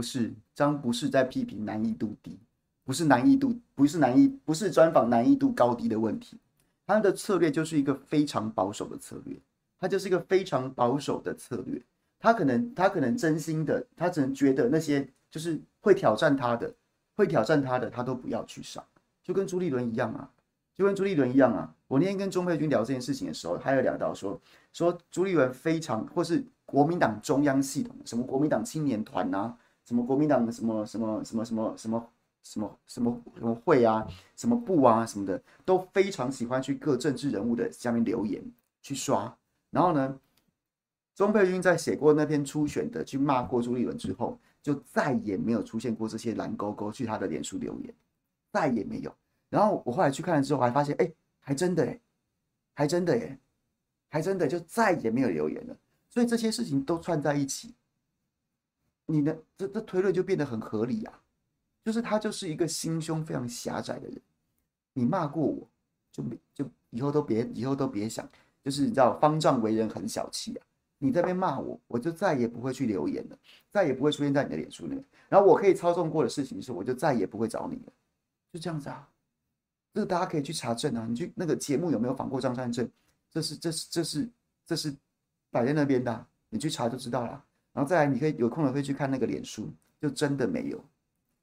不是张，不是在批评难易度低，不是难易度，不是难易，不是专访难易度高低的问题。他的策略就是一个非常保守的策略，他就是一个非常保守的策略。他可能，他可能真心的，他只能觉得那些就是会挑战他的，会挑战他的，他都不要去上。就跟朱立伦一样啊，就跟朱立伦一样啊。我那天跟钟佩君聊这件事情的时候，还有聊到说，说朱立伦非常，或是国民党中央系统，什么国民党青年团啊。什么国民党的什么什么什么什么什么什么什么什么会啊，什么部啊什么的，都非常喜欢去各政治人物的下面留言去刷。然后呢，钟佩君在写过那篇初选的去骂过朱立伦之后，就再也没有出现过这些蓝勾勾去他的脸书留言，再也没有。然后我后来去看了之后，还发现，哎，还真的哎，还真的耶，还真的就再也没有留言了。所以这些事情都串在一起。你的这这推论就变得很合理啊，就是他就是一个心胸非常狭窄的人。你骂过我，就就以后都别以后都别想，就是你知道方丈为人很小气啊。你这边骂我，我就再也不会去留言了，再也不会出现在你的脸书里面。然后我可以操纵过的事情是，我就再也不会找你了，就这样子啊。这个大家可以去查证啊，你去那个节目有没有访过张善政？这是这是这是这是摆在那边的，你去查就知道了。然后再来，你可以有空了可以去看那个脸书，就真的没有，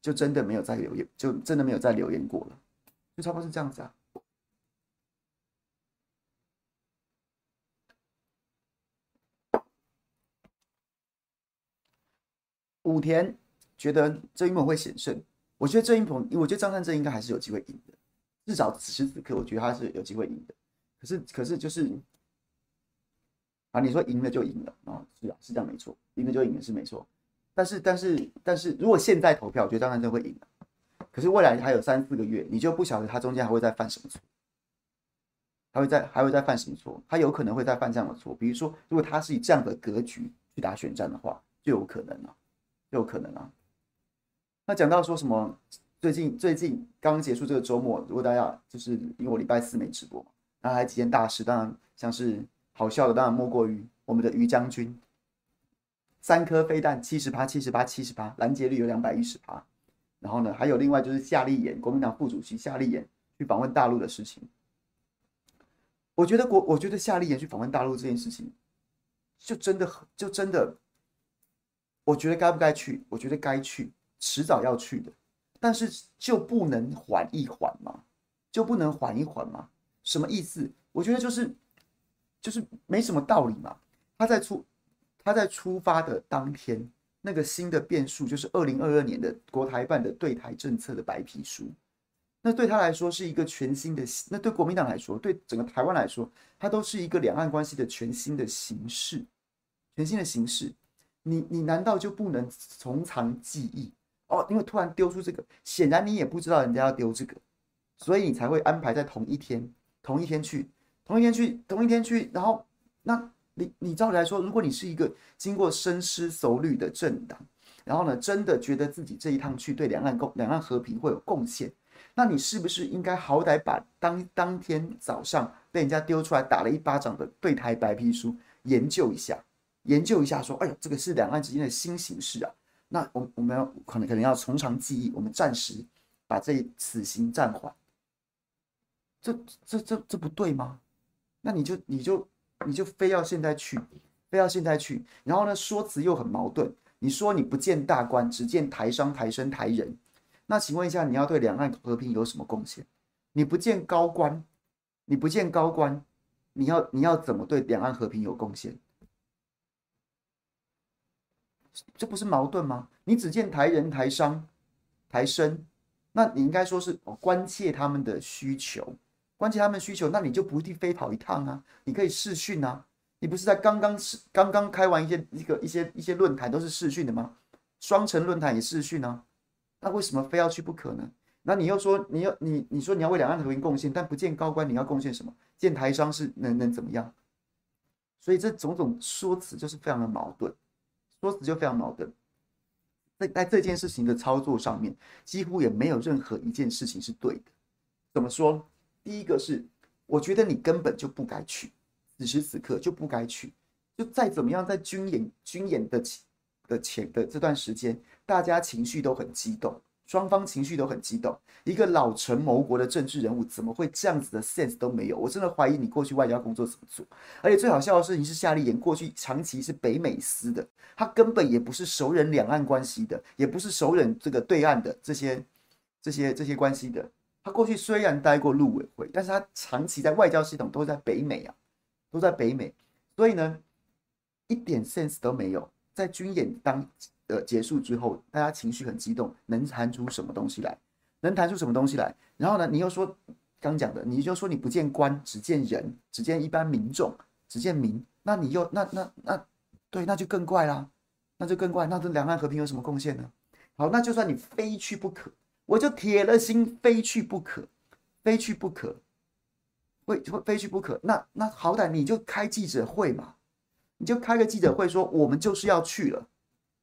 就真的没有再留言，就真的没有再留言过了，就差不多是这样子啊。武田觉得郑一鹏会险胜，我觉得郑一鹏，我觉得张善正应该还是有机会赢的，至少此时此刻，我觉得他是有机会赢的。可是，可是就是啊，你说赢了就赢了啊，是啊，是这样没错，赢了就赢了是没错。但是，但是，但是如果现在投票，我觉得张善政会赢。可是未来还有三四个月，你就不晓得他中间还会再犯什么错，还会再还会再犯什么错？他有可能会再犯这样的错。比如说，如果他是以这样的格局去打选战的话，就有可能啊，就有可能啊。那讲到说什么？最近最近刚刚结束这个周末，如果大家就是因为我礼拜四没直播，然后还几件大事，当然像是好笑的，当然莫过于我们的于将军，三颗飞弹七十八七十八七十八，拦截率有两百一十八。然后呢，还有另外就是夏立言，国民党副主席夏立言去访问大陆的事情。我觉得国，我觉得夏立言去访问大陆这件事情，就真的，就真的，我觉得该不该去？我觉得该去，迟早要去的。但是就不能缓一缓吗？就不能缓一缓吗？什么意思？我觉得就是，就是没什么道理嘛。他在出，他在出发的当天。那个新的变数就是二零二二年的国台办的对台政策的白皮书，那对他来说是一个全新的，那对国民党来说，对整个台湾来说，它都是一个两岸关系的全新的形式，全新的形式。你你难道就不能从长计议哦？因为突然丢出这个，显然你也不知道人家要丢这个，所以你才会安排在同一天，同一天去，同一天去，同一天去，然后那。你你照理来说，如果你是一个经过深思熟虑的政党，然后呢，真的觉得自己这一趟去对两岸共两岸和平会有贡献，那你是不是应该好歹把当当天早上被人家丢出来打了一巴掌的对台白皮书研究一下，研究一下，说，哎呦，这个是两岸之间的新形势啊，那我我们要可能可能要从长计议，我们暂时把这此行暂缓，这这这这不对吗？那你就你就。你就非要现在去，非要现在去，然后呢，说辞又很矛盾。你说你不见大官，只见台商、台生、台人，那请问一下，你要对两岸和平有什么贡献？你不见高官，你不见高官，你要你要怎么对两岸和平有贡献？这不是矛盾吗？你只见台人、台商、台生，那你应该说是关切他们的需求。关切他们需求，那你就不一定飞跑一趟啊，你可以试训啊。你不是在刚刚是刚刚开完一些一个一些一些论坛都是试训的吗？双城论坛也试训啊，那为什么非要去不可呢？那你又说你要你你说你要为两岸和平贡献，但不见高官，你要贡献什么？见台商是能能怎么样？所以这种种说辞就是非常的矛盾，说辞就非常矛盾。在在这件事情的操作上面，几乎也没有任何一件事情是对的。怎么说？第一个是，我觉得你根本就不该去，此时此刻就不该去。就再怎么样，在军演军演的的前的这段时间，大家情绪都很激动，双方情绪都很激动。一个老成谋国的政治人物，怎么会这样子的 sense 都没有？我真的怀疑你过去外交工作怎么做。而且最好笑的事情是，夏立言过去长期是北美司的，他根本也不是熟稔两岸关系的，也不是熟稔这个对岸的这些这些这些关系的。他过去虽然待过陆委会，但是他长期在外交系统都在北美啊，都在北美，所以呢，一点 sense 都没有。在军演当呃结束之后，大家情绪很激动，能谈出什么东西来？能谈出什么东西来？然后呢，你又说刚讲的，你就说你不见官，只见人，只见一般民众，只见民，那你又那那那对，那就更怪啦，那就更怪，那对两岸和平有什么贡献呢？好，那就算你非去不可。我就铁了心非去不可，非去不可，会会非去不可。那那好歹你就开记者会嘛，你就开个记者会说我们就是要去了。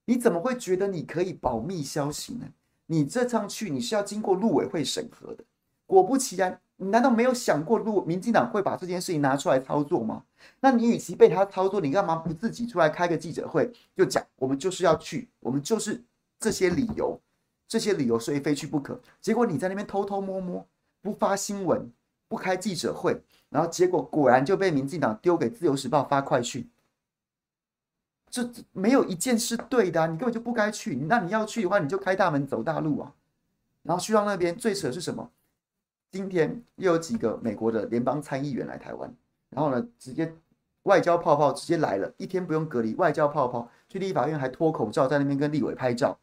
你怎么会觉得你可以保密消息呢？你这趟去你是要经过陆委会审核的。果不其然，你难道没有想过陆民进党会把这件事情拿出来操作吗？那你与其被他操作，你干嘛不自己出来开个记者会就讲我们就是要去，我们就是这些理由。这些理由，所以非去不可。结果你在那边偷偷摸摸，不发新闻，不开记者会，然后结果果然就被民进党丢给自由时报发快讯。这没有一件是对的啊，你根本就不该去。那你要去的话，你就开大门走大路啊。然后去到那边，最扯的是什么？今天又有几个美国的联邦参议员来台湾，然后呢，直接外交泡泡直接来了，一天不用隔离，外交泡泡去立法院还脱口罩在那边跟立委拍照，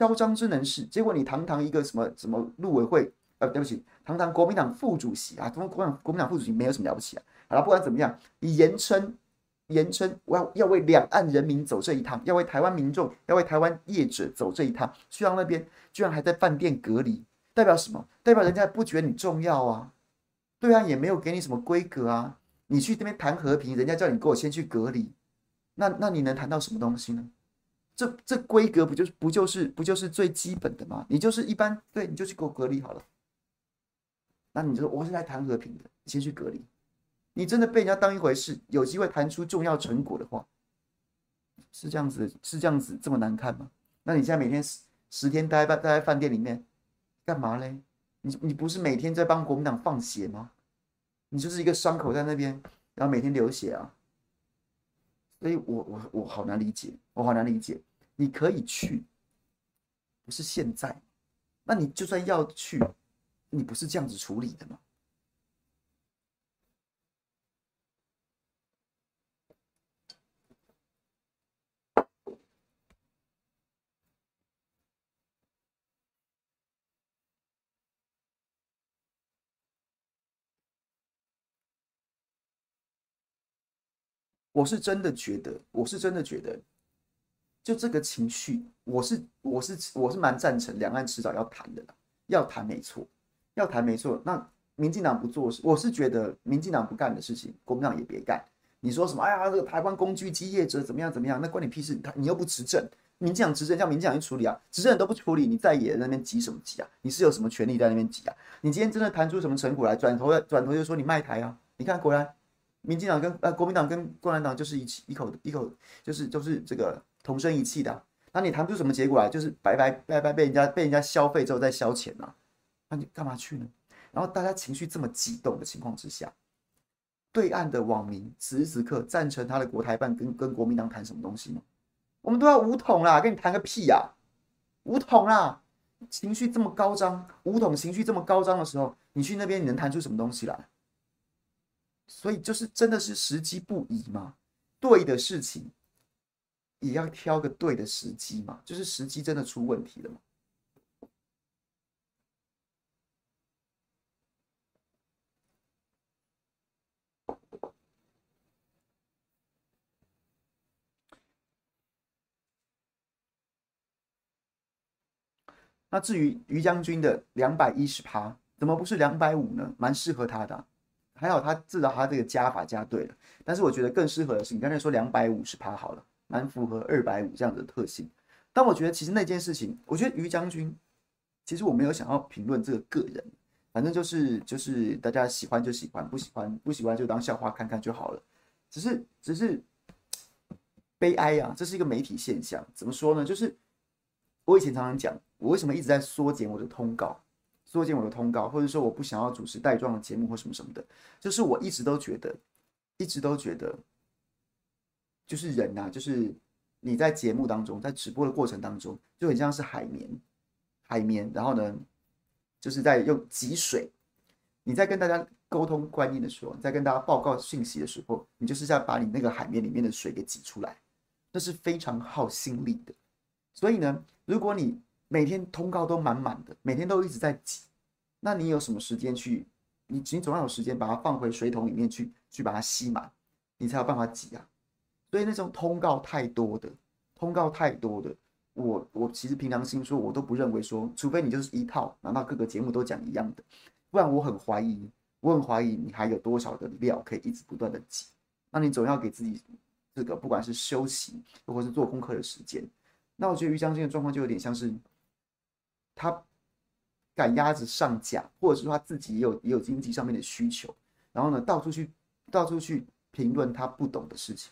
嚣张之能事。结果你堂堂一个什么什么陆委会，呃，对不起，堂堂国民党副主席啊，国民党国民党副主席没有什么了不起啊。好了，不管怎么样，你言称言称我要要为两岸人民走这一趟，要为台湾民众，要为台湾业者走这一趟，去到那边居然还在饭店隔离，代表什么？代表人家不觉得你重要啊？对啊，也没有给你什么规格啊。你去那边谈和平，人家叫你给我先去隔离，那那你能谈到什么东西呢？这这规格不就是不就是不就是最基本的吗？你就是一般，对，你就去给我隔离好了。那你就说我是来谈和平的，你先去隔离。你真的被人家当一回事，有机会谈出重要成果的话，是这样子，是这样子这么难看吗？那你现在每天十十天待在待在饭店里面干嘛嘞？你你不是每天在帮国民党放血吗？你就是一个伤口在那边，然后每天流血啊，所以我我我好难理解，我好难理解。你可以去，不是现在，那你就算要去，你不是这样子处理的吗？我是真的觉得，我是真的觉得，就这个情绪，我是我是我是蛮赞成两岸迟早要谈的，要谈没错，要谈没错。那民进党不做事，我是觉得民进党不干的事情，国民党也别干。你说什么？哎呀，这个台湾工具机业者怎么样怎么样？那关你屁事！他你又不执政，民进党执政叫民进党去处理啊，执政都不处理，你在野那边急什么急啊？你是有什么权利在那边急啊？你今天真的谈出什么成果来，转头转头就说你卖台啊？你看果然。民进党跟呃国民党跟共产党就是一起一口一口就是就是这个同声一气的、那你谈不出什么结果来，就是白白白白被人家被人家消费之后再消遣呐、那你干嘛去呢？然后大家情绪这么激动的情况之下，对岸的网民此时此刻赞成他的国台办跟跟国民党谈什么东西吗？我们都要武统啦，跟你谈个屁呀、啊！武统啦，情绪这么高涨，武统情绪这么高涨的时候，你去那边你能谈出什么东西来？所以就是真的是时机不宜嘛，对的事情也要挑个对的时机嘛，就是时机真的出问题了嘛。那至于于将军的两百一十趴，怎么不是两百五呢？蛮适合他的。还好他至少他这个加法加对了，但是我觉得更适合的是你刚才说两百五十趴好了，蛮符合二百五这样的特性。但我觉得其实那件事情，我觉得于将军，其实我没有想要评论这个个人，反正就是就是大家喜欢就喜欢，不喜欢不喜欢就当笑话看看就好了。只是只是悲哀啊，这是一个媒体现象。怎么说呢？就是我以前常常讲，我为什么一直在缩减我的通告。缩减我的通告，或者说我不想要主持带状的节目或什么什么的，就是我一直都觉得，一直都觉得，就是人呐、啊，就是你在节目当中，在直播的过程当中，就很像是海绵，海绵，然后呢，就是在用挤水。你在跟大家沟通观念的时候，在跟大家报告信息的时候，你就是在把你那个海绵里面的水给挤出来，那是非常耗心力的。所以呢，如果你每天通告都满满的，每天都一直在挤，那你有什么时间去？你你总要有时间把它放回水桶里面去，去把它吸满，你才有办法挤啊。所以那种通告太多的，通告太多的，我我其实凭良心说，我都不认为说，除非你就是一套，拿到各个节目都讲一样的，不然我很怀疑，我很怀疑你还有多少的料可以一直不断的挤。那你总要给自己这个不管是休息或者是做功课的时间。那我觉得于将军的状况就有点像是。他赶鸭子上架，或者是说他自己也有也有经济上面的需求，然后呢，到处去到处去评论他不懂的事情。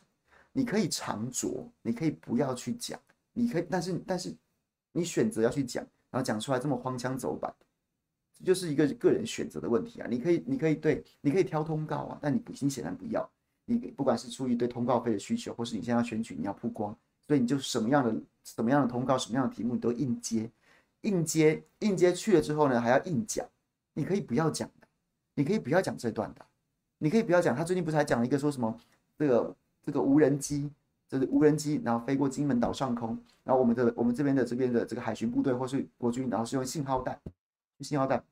你可以长酌，你可以不要去讲，你可以，但是但是你选择要去讲，然后讲出来这么荒腔走板，这就是一个个人选择的问题啊。你可以你可以对，你可以挑通告啊，但你不，你显然不要。你不管是出于对通告费的需求，或是你现在要选举，你要曝光，所以你就什么样的什么样的通告，什么样的题目，你都硬接。硬接硬接去了之后呢，还要硬讲。你可以不要讲的，你可以不要讲这段的，你可以不要讲。他最近不是还讲了一个说什么这个这个无人机，就是无人机，然后飞过金门岛上空，然后我们的我们这边的这边的这个海巡部队或是国军，然后是用信号弹，信号弹。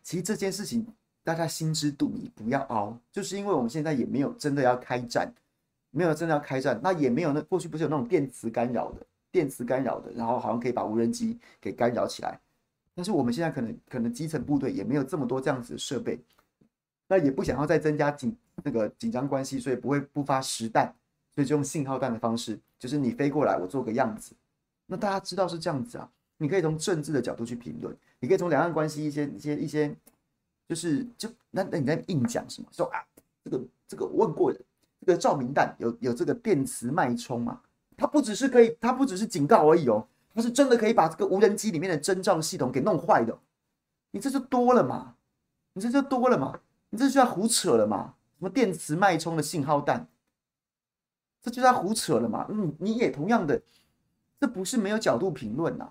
其实这件事情大家心知肚明，不要熬，就是因为我们现在也没有真的要开战，没有真的要开战，那也没有那过去不是有那种电磁干扰的，电磁干扰的，然后好像可以把无人机给干扰起来。但是我们现在可能可能基层部队也没有这么多这样子的设备，那也不想要再增加警那个紧张关系，所以不会不发实弹，所以就用信号弹的方式，就是你飞过来，我做个样子。那大家知道是这样子啊，你可以从政治的角度去评论，你可以从两岸关系一些一些一些，就是就那那你在硬讲什么？说啊，这个这个问过的，这个照明弹有有这个电磁脉冲嘛？它不只是可以，它不只是警告而已哦。它是真的可以把这个无人机里面的侦兆系统给弄坏的，你这就多了嘛？你这就多了嘛？你这就要胡扯了嘛？什么电磁脉冲的信号弹，这就在胡扯了嘛？嗯，你也同样的，这不是没有角度评论呐，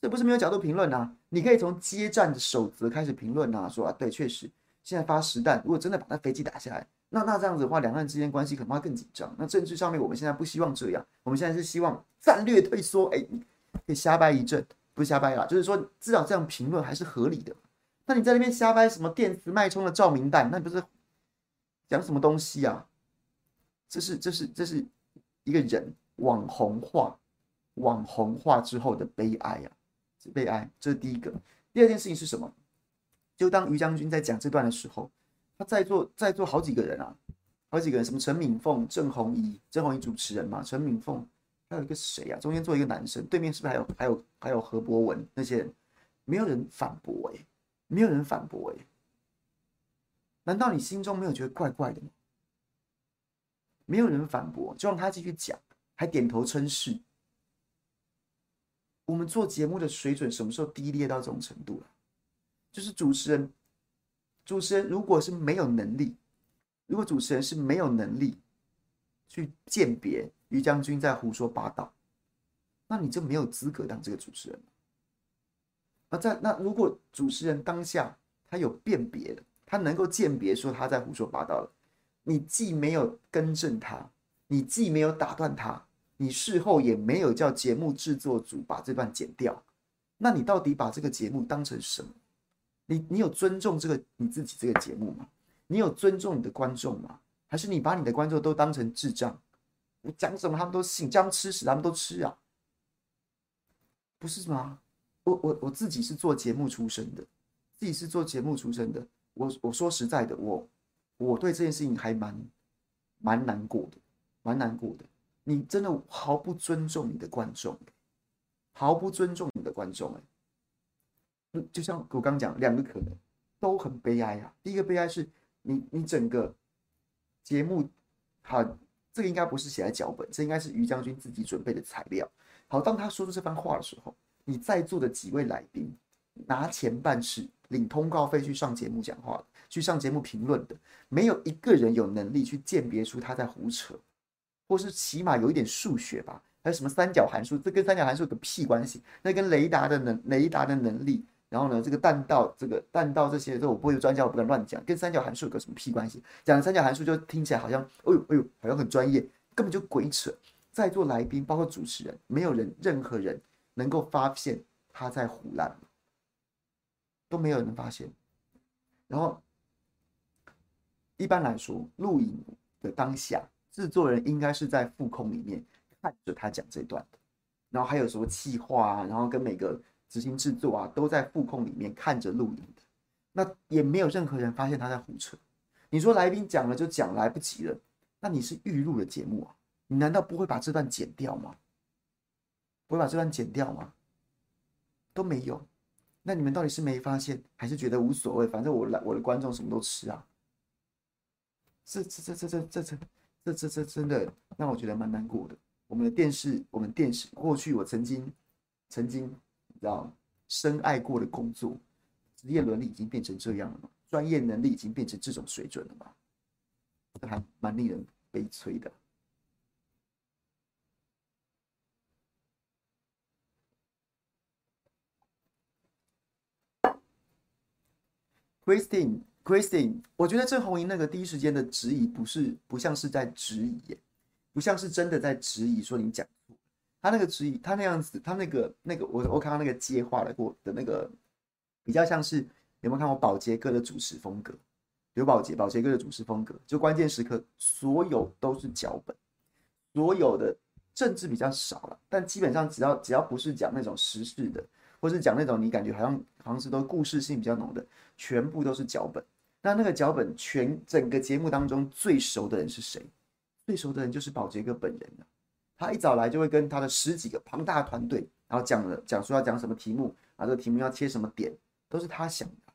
这不是没有角度评论呐。你可以从接战的守则开始评论呐，说啊，对，确实现在发实弹，如果真的把那飞机打下来，那那这样子的话，两岸之间关系可能会更紧张。那政治上面，我们现在不希望这样，我们现在是希望战略退缩。哎。可以瞎掰一阵，不是瞎掰啦，就是说至少这样评论还是合理的。那你在那边瞎掰什么电磁脉冲的照明弹，那不是讲什么东西啊？这是这是这是一个人网红化，网红化之后的悲哀啊！是悲哀，这是第一个。第二件事情是什么？就当于将军在讲这段的时候，他在座在座好几个人啊，好几个人，什么陈敏凤、郑弘仪、郑弘仪主持人嘛，陈敏凤。还有一个谁呀、啊？中间坐一个男生，对面是不是还有还有还有何博文那些人？没有人反驳哎、没有人反驳哎、难道你心中没有觉得怪怪的吗？没有人反驳，就让他继续讲，还点头称是。我们做节目的水准什么时候低劣到这种程度了？就是主持人，主持人如果是没有能力，如果主持人是没有能力去鉴别。于将军在胡说八道，那你就没有资格当这个主持人。那在那如果主持人当下他有辨别的，他能够鉴别说他在胡说八道了，你既没有更正他，你既没有打断他，你事后也没有叫节目制作组把这段剪掉，那你到底把这个节目当成什么？你你有尊重这个你自己这个节目吗？你有尊重你的观众吗？还是你把你的观众都当成智障？你讲什么他们都信，将吃屎他们都吃啊，不是吗？我我我自己是做节目出身的，自己是做节目出身的。我我说实在的，我我对这件事情还蛮蛮难过的，蛮难过的。你真的毫不尊重你的观众，毫不尊重你的观众哎。就像我刚讲，两个可能都很悲哀啊。第一个悲哀是你你整个节目好。这个应该不是写在脚本，这应该是于将军自己准备的材料。好，当他说出这番话的时候，你在座的几位来宾拿钱办事、领通告费去上节目讲话的，去上节目评论的，没有一个人有能力去鉴别出他在胡扯，或是起码有一点数学吧？还有什么三角函数？这跟三角函数有个屁关系？那跟雷达的能雷达的能力。然后呢，这个弹道，这个弹道这些，这我不会专家，我不敢乱讲，跟三角函数有个什么屁关系？讲三角函数就听起来好像，哎呦哎呦，好像很专业，根本就鬼扯。在座来宾，包括主持人，没有人，任何人能够发现他在胡乱，都没有人发现。然后，一般来说，录影的当下，制作人应该是在副控里面看着他讲这段的，然后还有什么企划啊，然后跟每个。执行制作啊，都在副控里面看着录影的，那也没有任何人发现他在胡扯。你说来宾讲了就讲，来不及了，那你是预录的节目啊？你难道不会把这段剪掉吗？不会把这段剪掉吗？都没有，那你们到底是没发现，还是觉得无所谓？反正我来，我的观众什么都吃啊。这这这这这这这这这这真的让我觉得蛮难过的。我们的电视，我们电视过去我曾经曾经。让深爱过的工作，职业伦理已经变成这样了吗？专业能力已经变成这种水准了吗？这还蛮令人悲催的。Christine Christine，我觉得郑红英那个第一时间的质疑不是不像是在质疑，不像是真的在质疑说你讲错。他那个质疑，他那样子，他那个那个，我我看到那个接话的过的那个，比较像是有没有看过保杰哥的主持风格？刘宝杰，宝杰哥的主持风格，就关键时刻所有都是脚本，所有的政治比较少了，但基本上只要只要不是讲那种时事的，或是讲那种你感觉好像好像是都故事性比较浓的，全部都是脚本。那那个脚本全整个节目当中最熟的人是谁？最熟的人就是宝杰哥本人啊。他一早来就会跟他的十几个庞大团队，然后讲了讲说要讲什么题目，啊，这个题目要切什么点，都是他想的，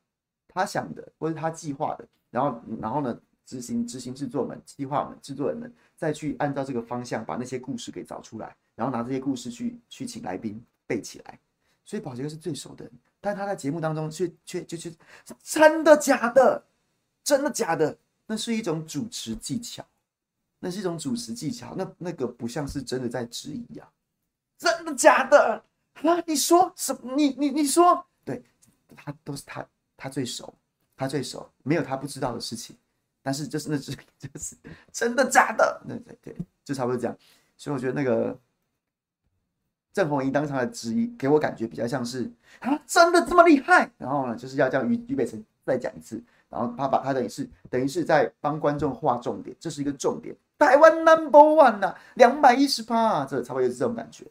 他想的或是他计划的。然后，然后呢，执行执行制作们、计划们、制作人们再去按照这个方向把那些故事给找出来，然后拿这些故事去去请来宾背起来。所以宝杰哥是最熟的，但他在节目当中却却就是真的假的？真的假的？那是一种主持技巧，那是一种主持技巧。那那个不像是真的在质疑、啊，真的假的？啊，你说什么？你你你说，对，他都是他他最熟。他最熟，没有他不知道的事情，但是就是那是就是真的假的，对对对，就差不多这样。所以我觉得那个郑弘仪当场的质疑，给我感觉比较像是啊，真的这么厉害？然后呢，就是要叫于于北辰再讲一次，然后他把他等于是等于是在帮观众画重点，这是一个重点，台湾 number one 呐，两百一十趴，这差不多就是这种感觉。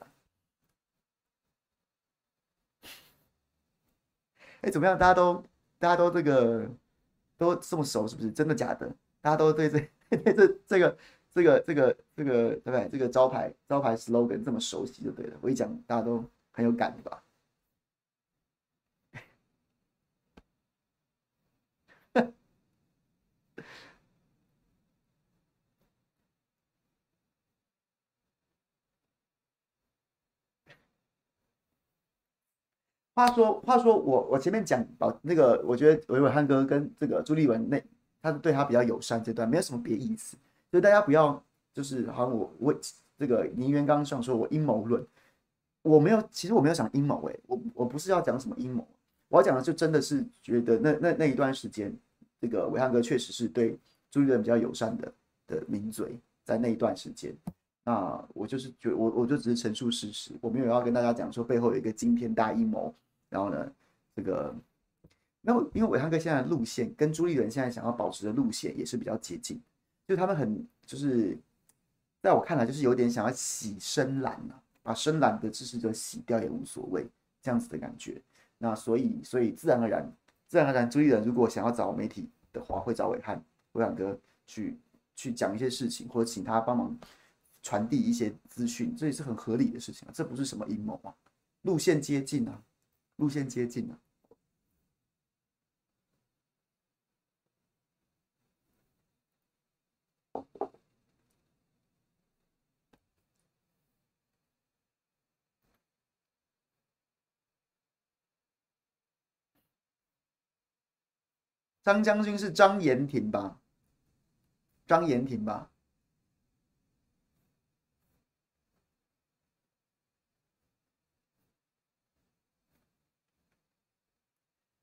哎，怎么样？大家都。大家都这个都这么熟，是不是真的假的？大家都对这 对这这个这个这个这个对不对？这个招牌招牌 slogan 这么熟悉就对了。我一讲，大家都很有感，吧？话说，话说我我前面讲到那个，我觉得伟伟汉哥跟这个朱立文那，他对他比较友善，这段没有什么别意思，所以大家不要就是好像我我这个倪元刚想说我阴谋论，我没有，其实我没有想阴谋，哎，我我不是要讲什么阴谋，我要讲的就真的是觉得那那那一段时间，这个伟汉哥确实是对朱立伦比较友善的的名嘴，在那一段时间，那我就是觉我我就只是陈述事实，我没有要跟大家讲说背后有一个惊天大阴谋。然后呢，这个，那因为伟汉哥现在路线跟朱立伦现在想要保持的路线也是比较接近，就他们很就是，在我看来就是有点想要洗深蓝啊，把深蓝的支持者洗掉也无所谓这样子的感觉。那所以所以自然而然，自然而然，朱立伦如果想要找媒体的话，会找伟汉伟汉哥去去讲一些事情，或者请他帮忙传递一些资讯，这也是很合理的事情啊，这不是什么阴谋啊，路线接近啊。路线接近啊。张将军是张延廷吧？张延廷吧？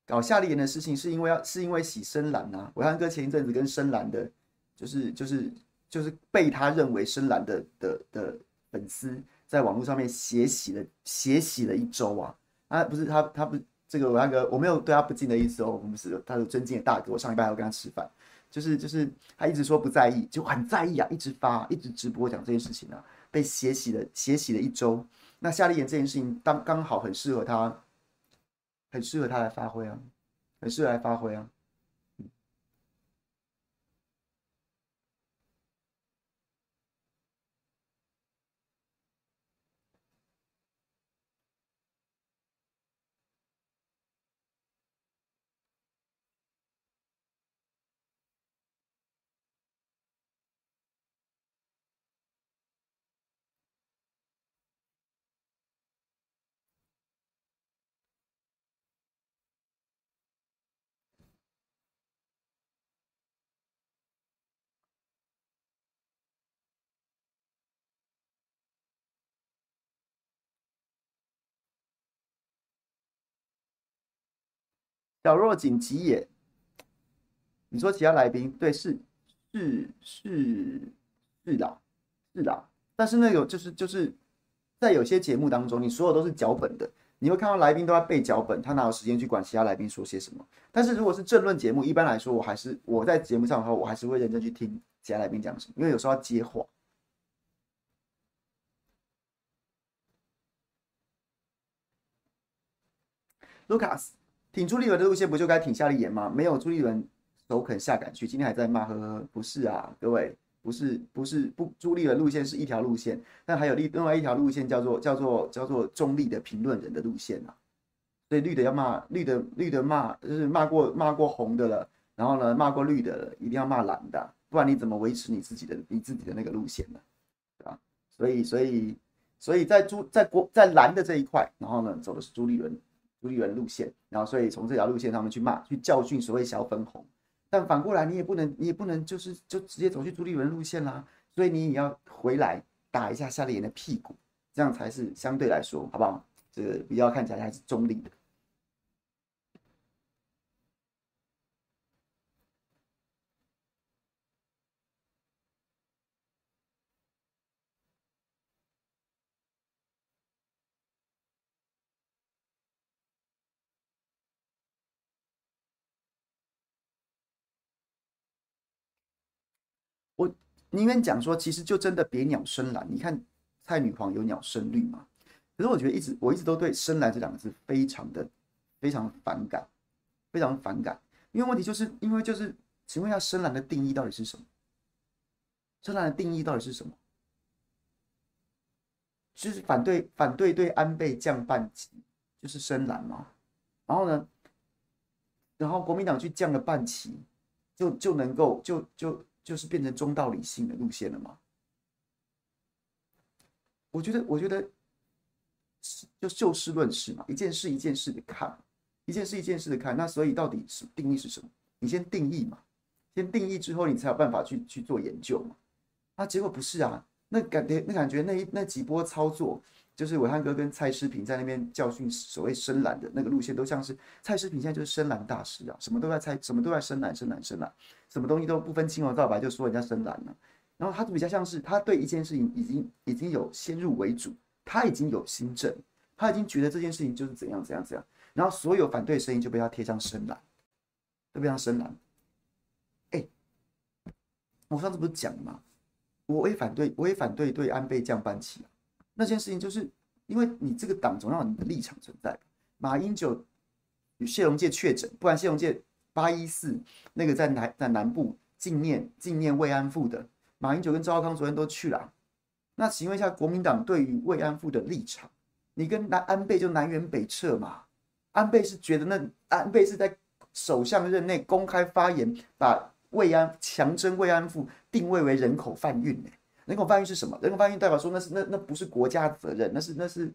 搞夏令营的事情是因为要是因为洗深蓝呐、啊，伟汉哥前一阵子跟深蓝的，就是就是就是被他认为深蓝的的的粉丝在网络上面血洗了血洗了一周啊，啊不是他他不这个我那个我没有对他不敬的意思哦，我们是他的尊敬的大哥，我上礼拜还要跟他吃饭，就是就是他一直说不在意，就很在意啊，一直发一直直播讲这件事情啊，被血洗了血洗了一周，那夏丽言这件事情当刚好很适合他。很适合他来发挥啊，很适合来发挥啊。小若锦吉也，你说其他来宾，对，是是是是的，是的。但是那个就是就是在有些节目当中，你所有都是脚本的，你会看到来宾都在背脚本，他哪有时间去管其他来宾说些什么？但是如果是政论节目，一般来说，我还是我在节目上的话，我还是会认真去听其他来宾讲什么，因为有时候要接话。Lucas，挺朱立伦的路线不就该挺夏立言吗？没有朱立伦首肯下赶去，今天还在骂呵呵，不是啊，各位，不是不是不朱立伦路线是一条路线，但还有另另外一条路线叫做叫做叫做中立的评论人的路线啊，所以绿的要骂绿的绿的骂就是骂过骂过红的了，然后呢骂过绿的了，一定要骂蓝的，不然你怎么维持你自己的你自己的那个路线呢？对吧？所以所以所以在朱在国在蓝的这一块，然后呢走的是朱立伦。朱立伦路线，然后所以从这条路线上面去骂、去教训所谓小粉红，但反过来你也不能，你也不能就是就直接走去朱立伦路线啦，所以你也要回来打一下夏立言的屁股，这样才是相对来说好不好？这个比较看起来还是中立的。宁愿讲说，其实就真的别鸟深蓝。你看蔡女皇有鸟深绿嘛？可是我觉得一直我一直都对深蓝这两个字非常的非常反感，非常反感。因为问题就是因为就是，请问一下深蓝的定义到底是什么？深蓝的定义到底是什么？就是反对反对对安倍降半旗，就是深蓝嘛？然后呢，然后国民党去降了半旗，就就能够就就。就是变成中道理性的路线了吗？我觉得，我觉得就就事论事嘛，一件事一件事的看，一件事一件事的看。那所以到底是定义是什么？你先定义嘛，先定义之后，你才有办法去去做研究嘛。啊，结果不是啊，那感觉那感觉那一那几波操作。就是伟汉哥跟蔡诗萍在那边教训所谓深蓝的那个路线，都像是蔡诗萍现在就是深蓝大师啊，什么都在猜，什么都在深蓝、深蓝、深蓝，什么东西都不分青红皂白就说人家深蓝了。然后他比较像是他对一件事情已经已经有先入为主，他已经有心证，他已经觉得这件事情就是怎样怎样怎样，然后所有反对声音就被他贴上深蓝，都被他深蓝。哎，我上次不是讲了吗？我也反对，我也反对对安倍降半旗啊。那件事情就是因为你这个党总要有你的立场存在。马英九与谢龙介确诊，不然谢龙介八一四那个在南在南部纪念纪念慰安妇的，马英九跟赵少康昨天都去了。那请问一下，国民党对于慰安妇的立场，你跟南安倍就南辕北辙嘛？安倍是觉得那安倍是在首相任内公开发言，把慰安强征慰安妇定位为人口贩运呢？人口贩运是什么？人口贩运代表说那是那那不是国家责任，那是那是，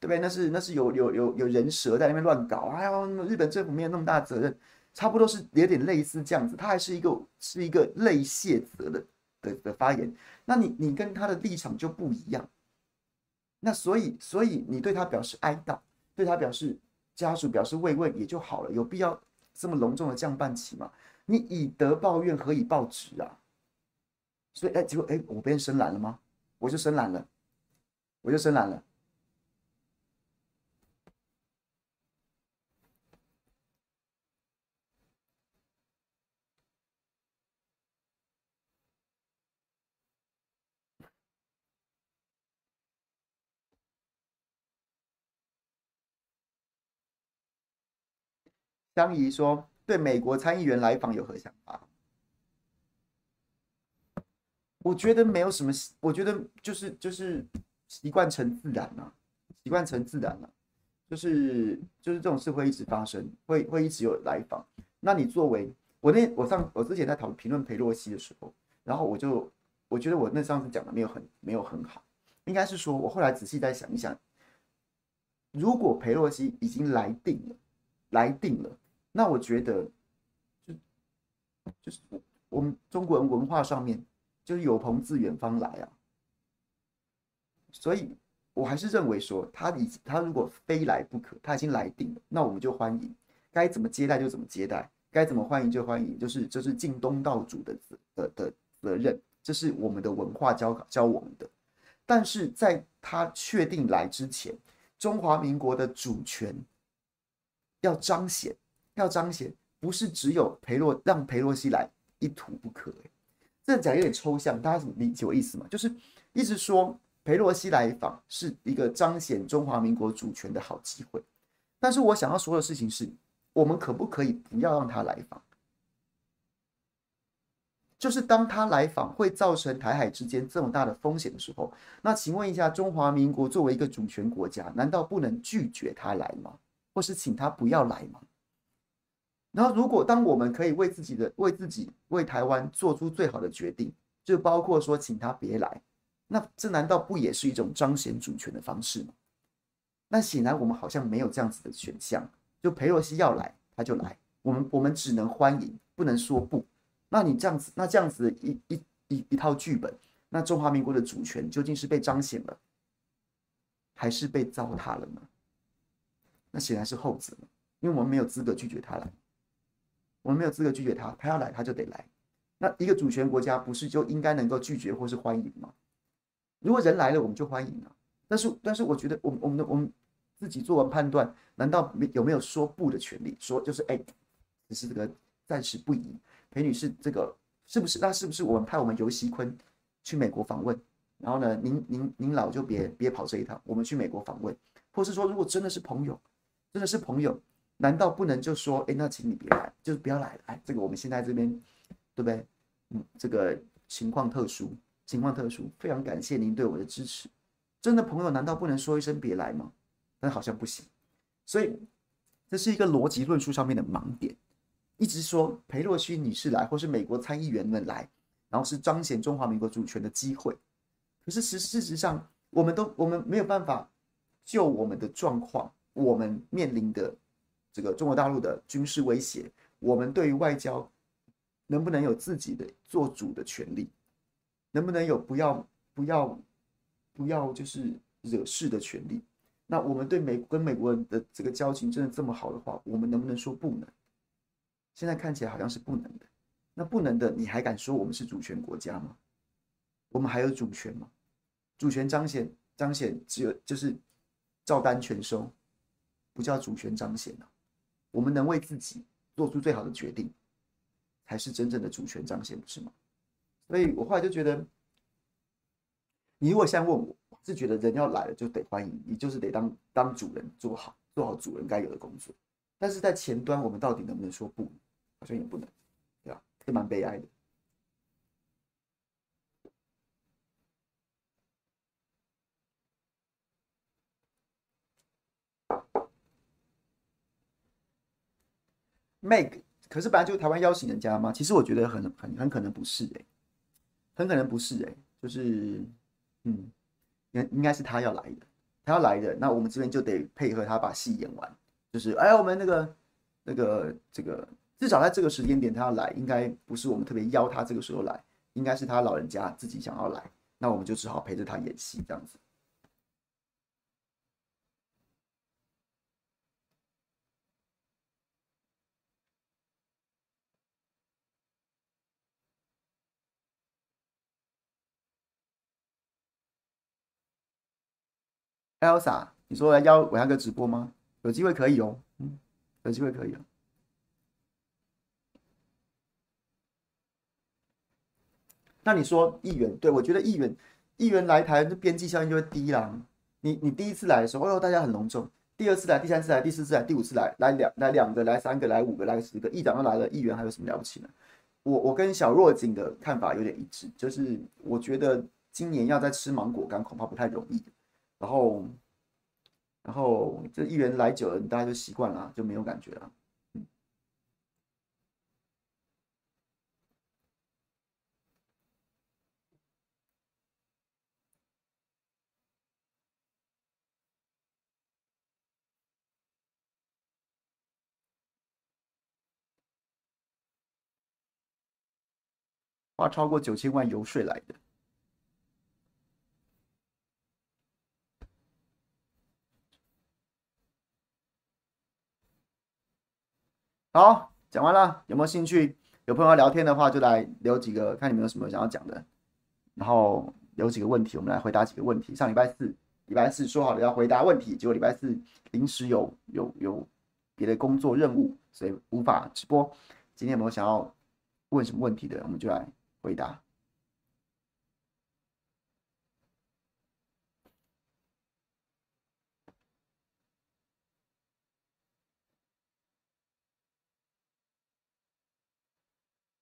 对不对？那是那是有有有有人蛇在那边乱搞，哎呀，日本政府没有那么大责任，差不多是有点类似这样子。他还是一个是一个类卸责的的的发言。那你你跟他的立场就不一样，那所以所以你对他表示哀悼，对他表示家属表示慰问也就好了，有必要这么隆重的降半旗吗？你以德报怨，何以报执啊？所以，哎，结果，哎，我变深蓝了吗？我就深蓝了，我就深蓝了。江怡说：“对美国参议员来访有何想法？”我觉得没有什么，我觉得就是就是习惯成自然了，习惯成自然了，就是就是这种事会一直发生，会会一直有来访。那你作为我那我上我之前在讨论评论裴洛西的时候，然后我就我觉得我那上次讲的没有很没有很好，应该是说我后来仔细再想一想，如果裴洛西已经来定了，来定了，那我觉得就就是我我们中国人文化上面。就是有朋自远方来啊，所以我还是认为说，他已他如果非来不可，他已经来定了，那我们就欢迎，该怎么接待就怎么接待，该怎么欢迎就欢迎，就是、就是尽东道主的的的责任，这是我们的文化教教我们的。但是在他确定来之前，中华民国的主权要彰显，要彰显，不是只有裴洛让裴洛西来一途不可。这讲有点抽象，大家理解我意思吗？就是一直说裴洛西来访是一个彰显中华民国主权的好机会，但是我想要说的事情是。我们可不可以不要让他来访？就是当他来访会造成台海之间这么大的风险的时候，那请问一下，中华民国作为一个主权国家，难道不能拒绝他来吗？或是请他不要来吗？然后，如果当我们可以为自己的、为自己、为台湾做出最好的决定，就包括说请他别来，那这难道不也是一种彰显主权的方式吗？那显然我们好像没有这样子的选项。就裴洛西要来，他就来。我们我们只能欢迎，不能说不。那你这样子，那这样子一一一一套剧本，那中华民国的主权究竟是被彰显了，还是被糟蹋了呢？那显然是后者，因为我们没有资格拒绝他来。我们没有资格拒绝他，他要来他就得来。那一个主权国家不是就应该能够拒绝或是欢迎吗？如果人来了，我们就欢迎了。但是但是，我觉得我们我们的我们。自己做完判断，难道没有没有说不的权利？说就是哎，只是这个暂时不宜。裴女士，这个是不是？那是不是我们派我们游锡堃去美国访问？然后呢，您您您老就别别跑这一趟，我们去美国访问，或是说，如果真的是朋友，真的是朋友，难道不能就说哎，那请你别来，就是不要来了？哎，这个我们现在这边对不对？嗯，这个情况特殊，情况特殊，非常感谢您对我的支持。真的朋友，难道不能说一声别来吗？但好像不行，所以这是一个逻辑论述上面的盲点。一直说裴洛西女士来，或是美国参议员们来，然后是彰显中华民国主权的机会。可是实事实上，我们都我们没有办法就我们的状况，我们面临的这个中国大陆的军事威胁，我们对于外交能不能有自己的做主的权利，能不能有不要不要不要就是惹事的权利？那我们对美跟美国人的这个交情真的这么好的话，我们能不能说不能？现在看起来好像是不能的。那不能的，你还敢说我们是主权国家吗？我们还有主权吗？主权彰显彰显只有就是照单全收，不叫主权彰显啊。我们能为自己做出最好的决定，才是真正的主权彰显，不是吗？所以我后来就觉得，你如果现在问我。我是觉得人要来了就得欢迎，你就是得当当主人做好做好主人该有的工作。但是在前端，我们到底能不能说不？好像也不能，对吧？是蛮悲哀的。Make 可是本来就是台湾邀请人家吗？其实我觉得很很很可能不是哎、欸，很可能不是哎、欸，就是嗯。应应该是他要来的，他要来的，那我们这边就得配合他把戏演完。就是，哎，我们那个、那个、这个，至少在这个时间点他要来，应该不是我们特别邀他这个时候来，应该是他老人家自己想要来，那我们就只好陪着他演戏这样子。Elsa，你说来邀暐瀚哥直播吗？有机会可以哦，嗯，有机会可以哦。那你说议员，对，我觉得议员议员来台，这边际效应就会低啦。你你第一次来的时候，哦哟，大家很隆重；第二次来，第三次来，第四次来，第五次来，来两来两个，来三个，来五个，来十个，议长都来了，议员还有什么了不起呢？我我跟小若锦的看法有点一致，就是我觉得今年要再吃芒果干，恐怕不太容易。然后，然后这议员来久了，大家就习惯了，就没有感觉了。花超过九千万游说来的。好，讲完了，有没有兴趣？有朋友要聊天的话，就来留几个，看你们有什么想要讲的，然后留几个问题，我们来回答几个问题。上礼拜四，礼拜四说好了要回答问题，结果礼拜四临时有有有别的工作任务，所以无法直播。今天有没有想要问什么问题的，我们就来回答。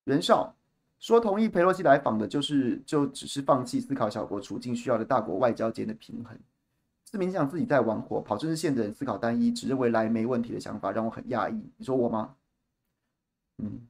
袁绍说：“同意裴洛西来访的，就是就只是放弃思考小国处境需要的大国外交间的平衡，是明想自己在玩火。跑政治线的人思考单一，只认为来没问题的想法，让我很讶异。你说我吗？嗯。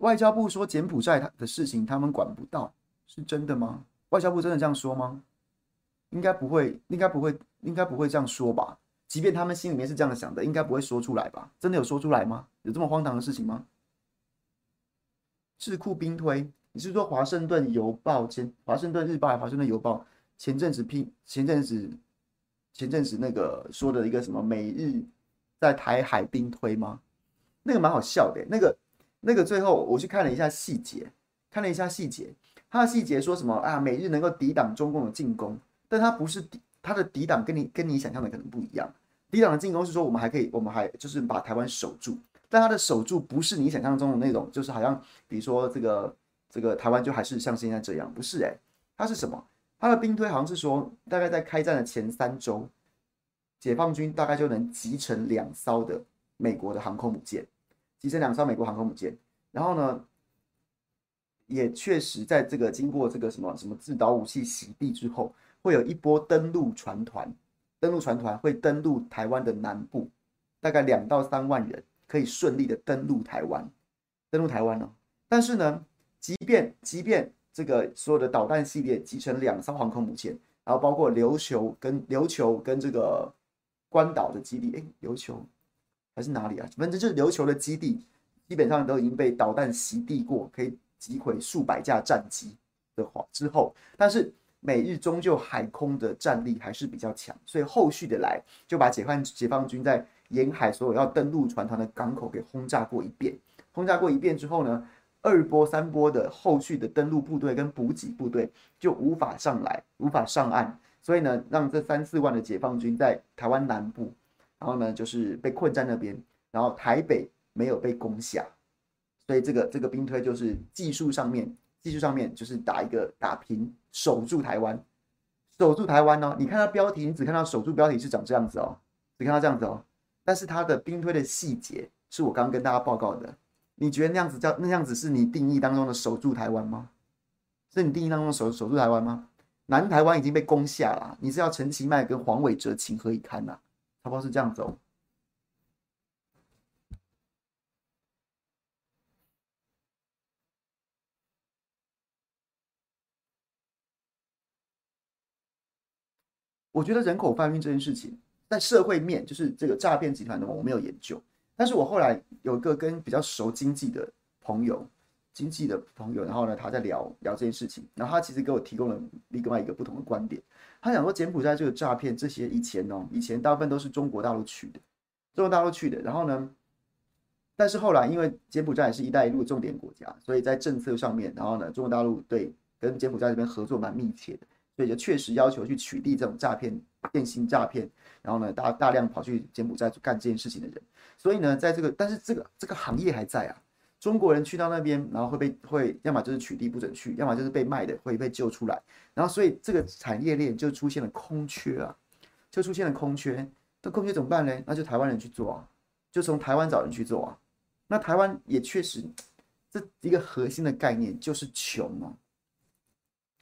外交部说柬埔寨的事情他们管不到，是真的吗？外交部真的这样说吗？应该不会，应该不会，应该不会这样说吧？即便他们心里面是这样想的，应该不会说出来吧？真的有说出来吗？有这么荒唐的事情吗？智库兵推，你是说华盛顿邮报前、华盛顿日报还华盛顿邮报前阵子拼前阵子前阵子那个说的一个什么美日在台海兵推吗？那个蛮好笑的，那个。那个最后我去看了一下细节，看了一下细节，他的细节说什么啊？美日能够抵挡中共的进攻，但他不是抵他的抵挡，跟你跟你想象的可能不一样。抵挡的进攻是说我们还可以，我们还就是把台湾守住，但他的守住不是你想象中的那种，就是好像比如说这个这个台湾就还是像现在这样，不是诶，他是什么？他的兵推好像是说，大概在开战的前三周，解放军大概就能集成两艘的美国的航空母舰。击沉两艘美国航空母舰，然后呢，也确实在这个经过这个什么什么制导武器洗地之后，会有一波登陆船团，登陆船团会登陆台湾的南部，大概两到三万人可以顺利的登陆台湾，登陆台湾了。但是呢，即便即便这个所有的导弹系列集成两艘航空母舰，然后包括琉球跟琉球跟这个关岛的基地，哎，琉球。还是哪里啊？反正就是琉球的基地，基本上都已经被导弹袭击过，可以击毁数百架战机的话之后，但是美日终究海空的战力还是比较强，所以后续的来就把解放解放军在沿海所有要登陆船团的港口给轰炸过一遍。轰炸过一遍之后呢，二波三波的后续的登陆部队跟补给部队就无法上来，无法上岸，所以呢，让这三四万的解放军在台湾南部。然后呢，就是被困在那边，然后台北没有被攻下，所以这个这个兵推就是技术上面，技术上面就是打一个打平，守住台湾，守住台湾哦。你看到标题，你只看到守住标题是长这样子哦，只看到这样子哦。但是它的兵推的细节是我刚刚跟大家报告的，你觉得那样子叫那样子是你定义当中的守住台湾吗？是你定义当中的守守住台湾吗？南台湾已经被攻下了，你是要陈其迈跟黄伟哲情何以堪呐、啊？差不多是这样走。我觉得人口贩运这件事情，在社会面就是这个诈骗集团的话，我没有研究。但是我后来有一个跟比较熟经济的朋友，经济的朋友，然后呢，他在聊聊这件事情，然后他其实给我提供了另外一个不同的观点。他想说，柬埔寨这个诈骗，这些以前哦，以前大部分都是中国大陆去的，中国大陆去的。然后呢，但是后来因为柬埔寨也是一带一路重点国家，所以在政策上面，然后呢，中国大陆对跟柬埔寨这边合作蛮密切的，所以就确实要求去取缔这种诈骗、电信诈骗，然后呢，大大量跑去柬埔寨干这件事情的人。所以呢，在这个，但是这个这个行业还在啊。中国人去到那边，然后会被会，要么就是取缔不准去，要么就是被卖的会被救出来，然后所以这个产业链就出现了空缺啊，就出现了空缺。那空缺怎么办呢？那就台湾人去做啊，就从台湾找人去做啊。那台湾也确实，这一个核心的概念就是穷啊，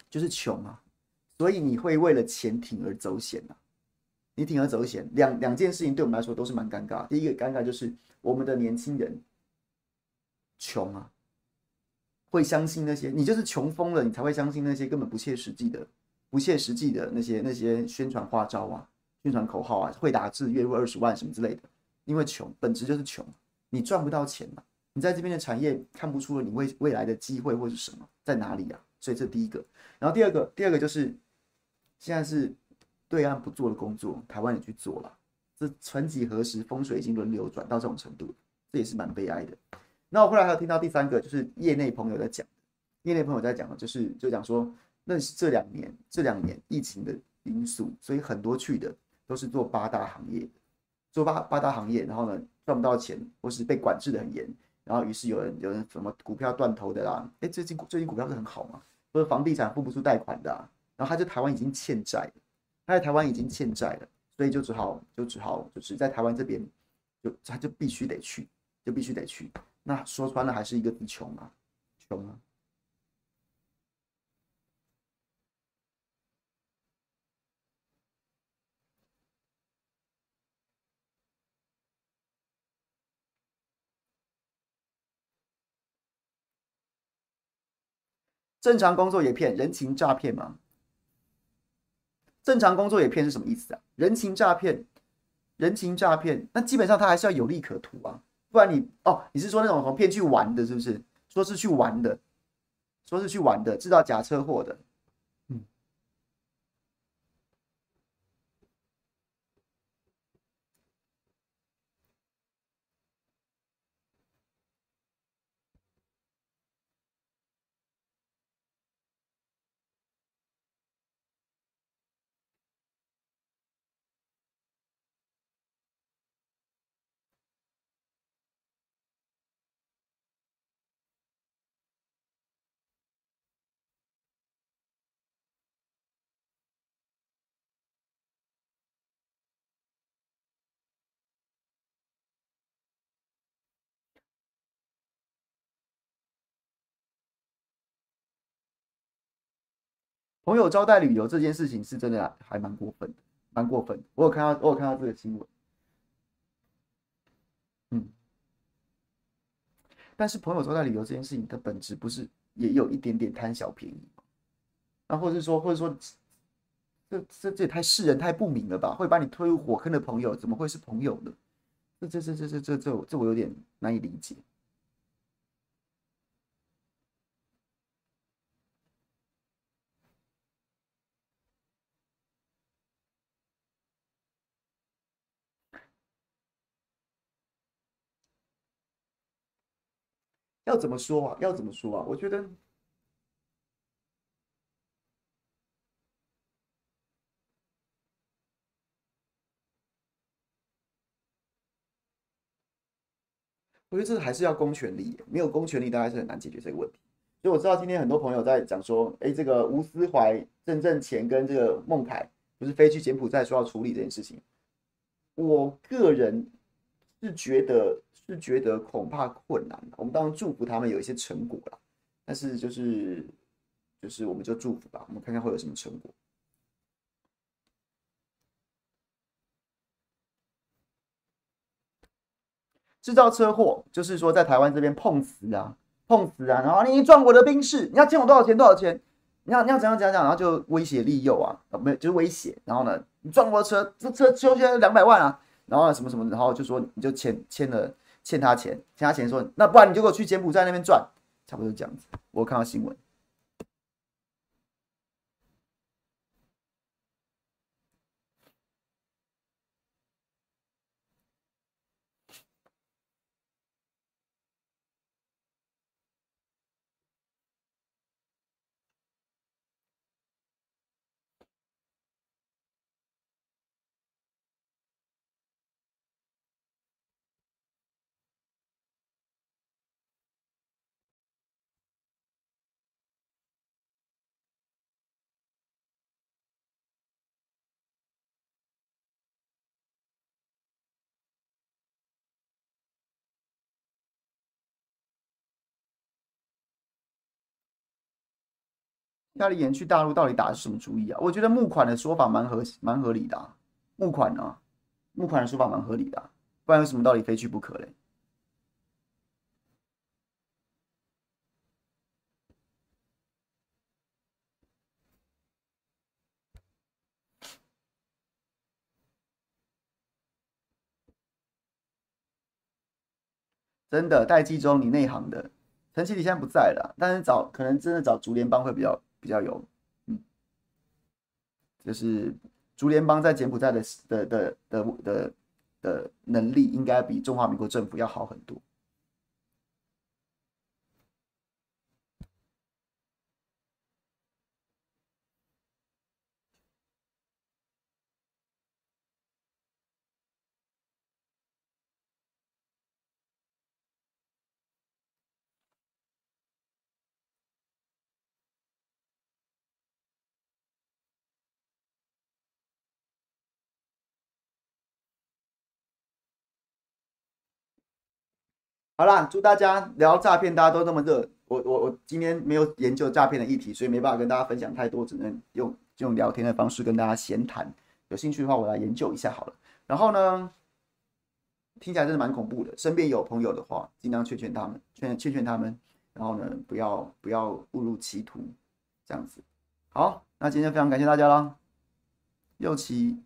就是穷啊。所以你会为了钱铤而走险啊，你铤而走险，两两件事情对我们来说都是蛮尴尬。第一个尴尬就是我们的年轻人。穷啊，会相信那些你就是穷疯了，你才会相信那些根本不切实际的、不切实际的那些那些宣传花招啊、宣传口号啊，会打字月入二十万什么之类的。因为穷，本质就是穷，你赚不到钱嘛？你在这边的产业看不出了你未未来的机会或是什么在哪里啊？所以这第一个。然后第二个，第二个就是现在是对岸不做的工作，台湾也去做了。这曾几何时，风水已经轮流转到这种程度，这也是蛮悲哀的。那我后来还有听到第三个，就是业内朋友在讲，业内朋友在讲的，就是就讲说，那是这两年这两年疫情的因素，所以很多去的都是做八大行业，做八八大行业，然后呢赚不到钱，或是被管制的很严。然后，于是有人有人什么股票断头的啦？哎，最近最近股票是很好嘛？或者房地产付不出贷款的，啊，然后他就台湾已经欠债，他在台湾已经欠债了，所以就只好就只好就是在台湾这边，就他就必须得去，就必须得去。那说穿了还是一个字穷啊，穷啊。正常工作也骗，人情诈骗吗？正常工作也骗是什么意思啊？人情诈骗，人情诈骗，那基本上他还是要有利可图啊，不然你哦，你是说那种什么骗去玩的，是不是？说是去玩的，说是去玩的，制造假车祸的。朋友招待旅游这件事情是真的还蛮过分的，蛮过分的。我有看到，我有看到这个新闻。嗯，但是朋友招待旅游这件事情的本质不是也有一点点贪小便宜吗？那或者是说，或者说，这这这也太世人太不明了吧？会把你推入火坑的朋友，怎么会是朋友呢？这这这这这这这这我有点难以理解。要怎么说啊？要怎么说啊？我觉得，我觉得这还是要公权力，没有公权力，大概是很难解决这个问题。所以我知道今天很多朋友在讲说，哎，这个吴思怀、郑正干跟这个孟凯不是飞去柬埔寨说要处理这件事情，我个人是觉得。是觉得恐怕困难，我们当然祝福他们有一些成果了，但是就是就是我们就祝福吧，我们看看会有什么成果。制造车祸就是说在台湾这边碰瓷啊，碰瓷啊，然后你撞我的兵士，你要欠我多少钱？多少钱？你要你要怎样怎样怎样，然后就威胁利诱啊，没有就是威胁，然后呢，你撞我的车，这车修起来两百万啊，然后什么什么，然后就说你就欠欠了。欠他钱，欠他钱说，那不然你就给我去柬埔寨那边赚，差不多这样子。我看到新闻。夏立言去大陆到底打的是什么主意啊？我觉得募款的说法蛮合蛮合理的啊，募款呢，募款的说法蛮合理的，不然为什么道理非去不可嘞？真的待机中，你内行的。陈启礼现在不在了，但是找可能真的找竹联帮会比较比较有，嗯，就是竹联邦在柬埔寨的的的的的的能力，应该比中华民国政府要好很多。好啦，祝大家聊诈骗，大家都那么热。我我我今天没有研究诈骗的议题，所以没办法跟大家分享太多，只能用用聊天的方式跟大家闲谈。有兴趣的话，我来研究一下好了。然后呢，听起来真的蛮恐怖的。身边有朋友的话，尽量劝劝他们，劝劝劝他们。然后呢，不要不要误入歧途，这样子。好，那今天非常感谢大家啦。右旗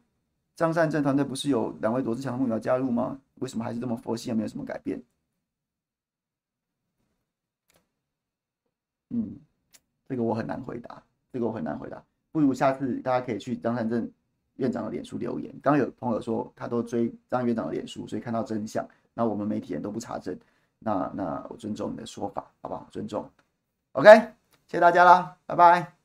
张善政团队不是有两位罗志强的幕僚加入吗？为什么还是这么佛系，也没有什么改变？嗯，这个我很难回答，这个我很难回答。不如下次大家可以去张善正院长的脸书留言。刚有朋友说他都追张院长的脸书，所以看到真相。那我们媒体人都不查证，那那我尊重你的说法，好不好？尊重。OK，谢谢大家啦，拜拜。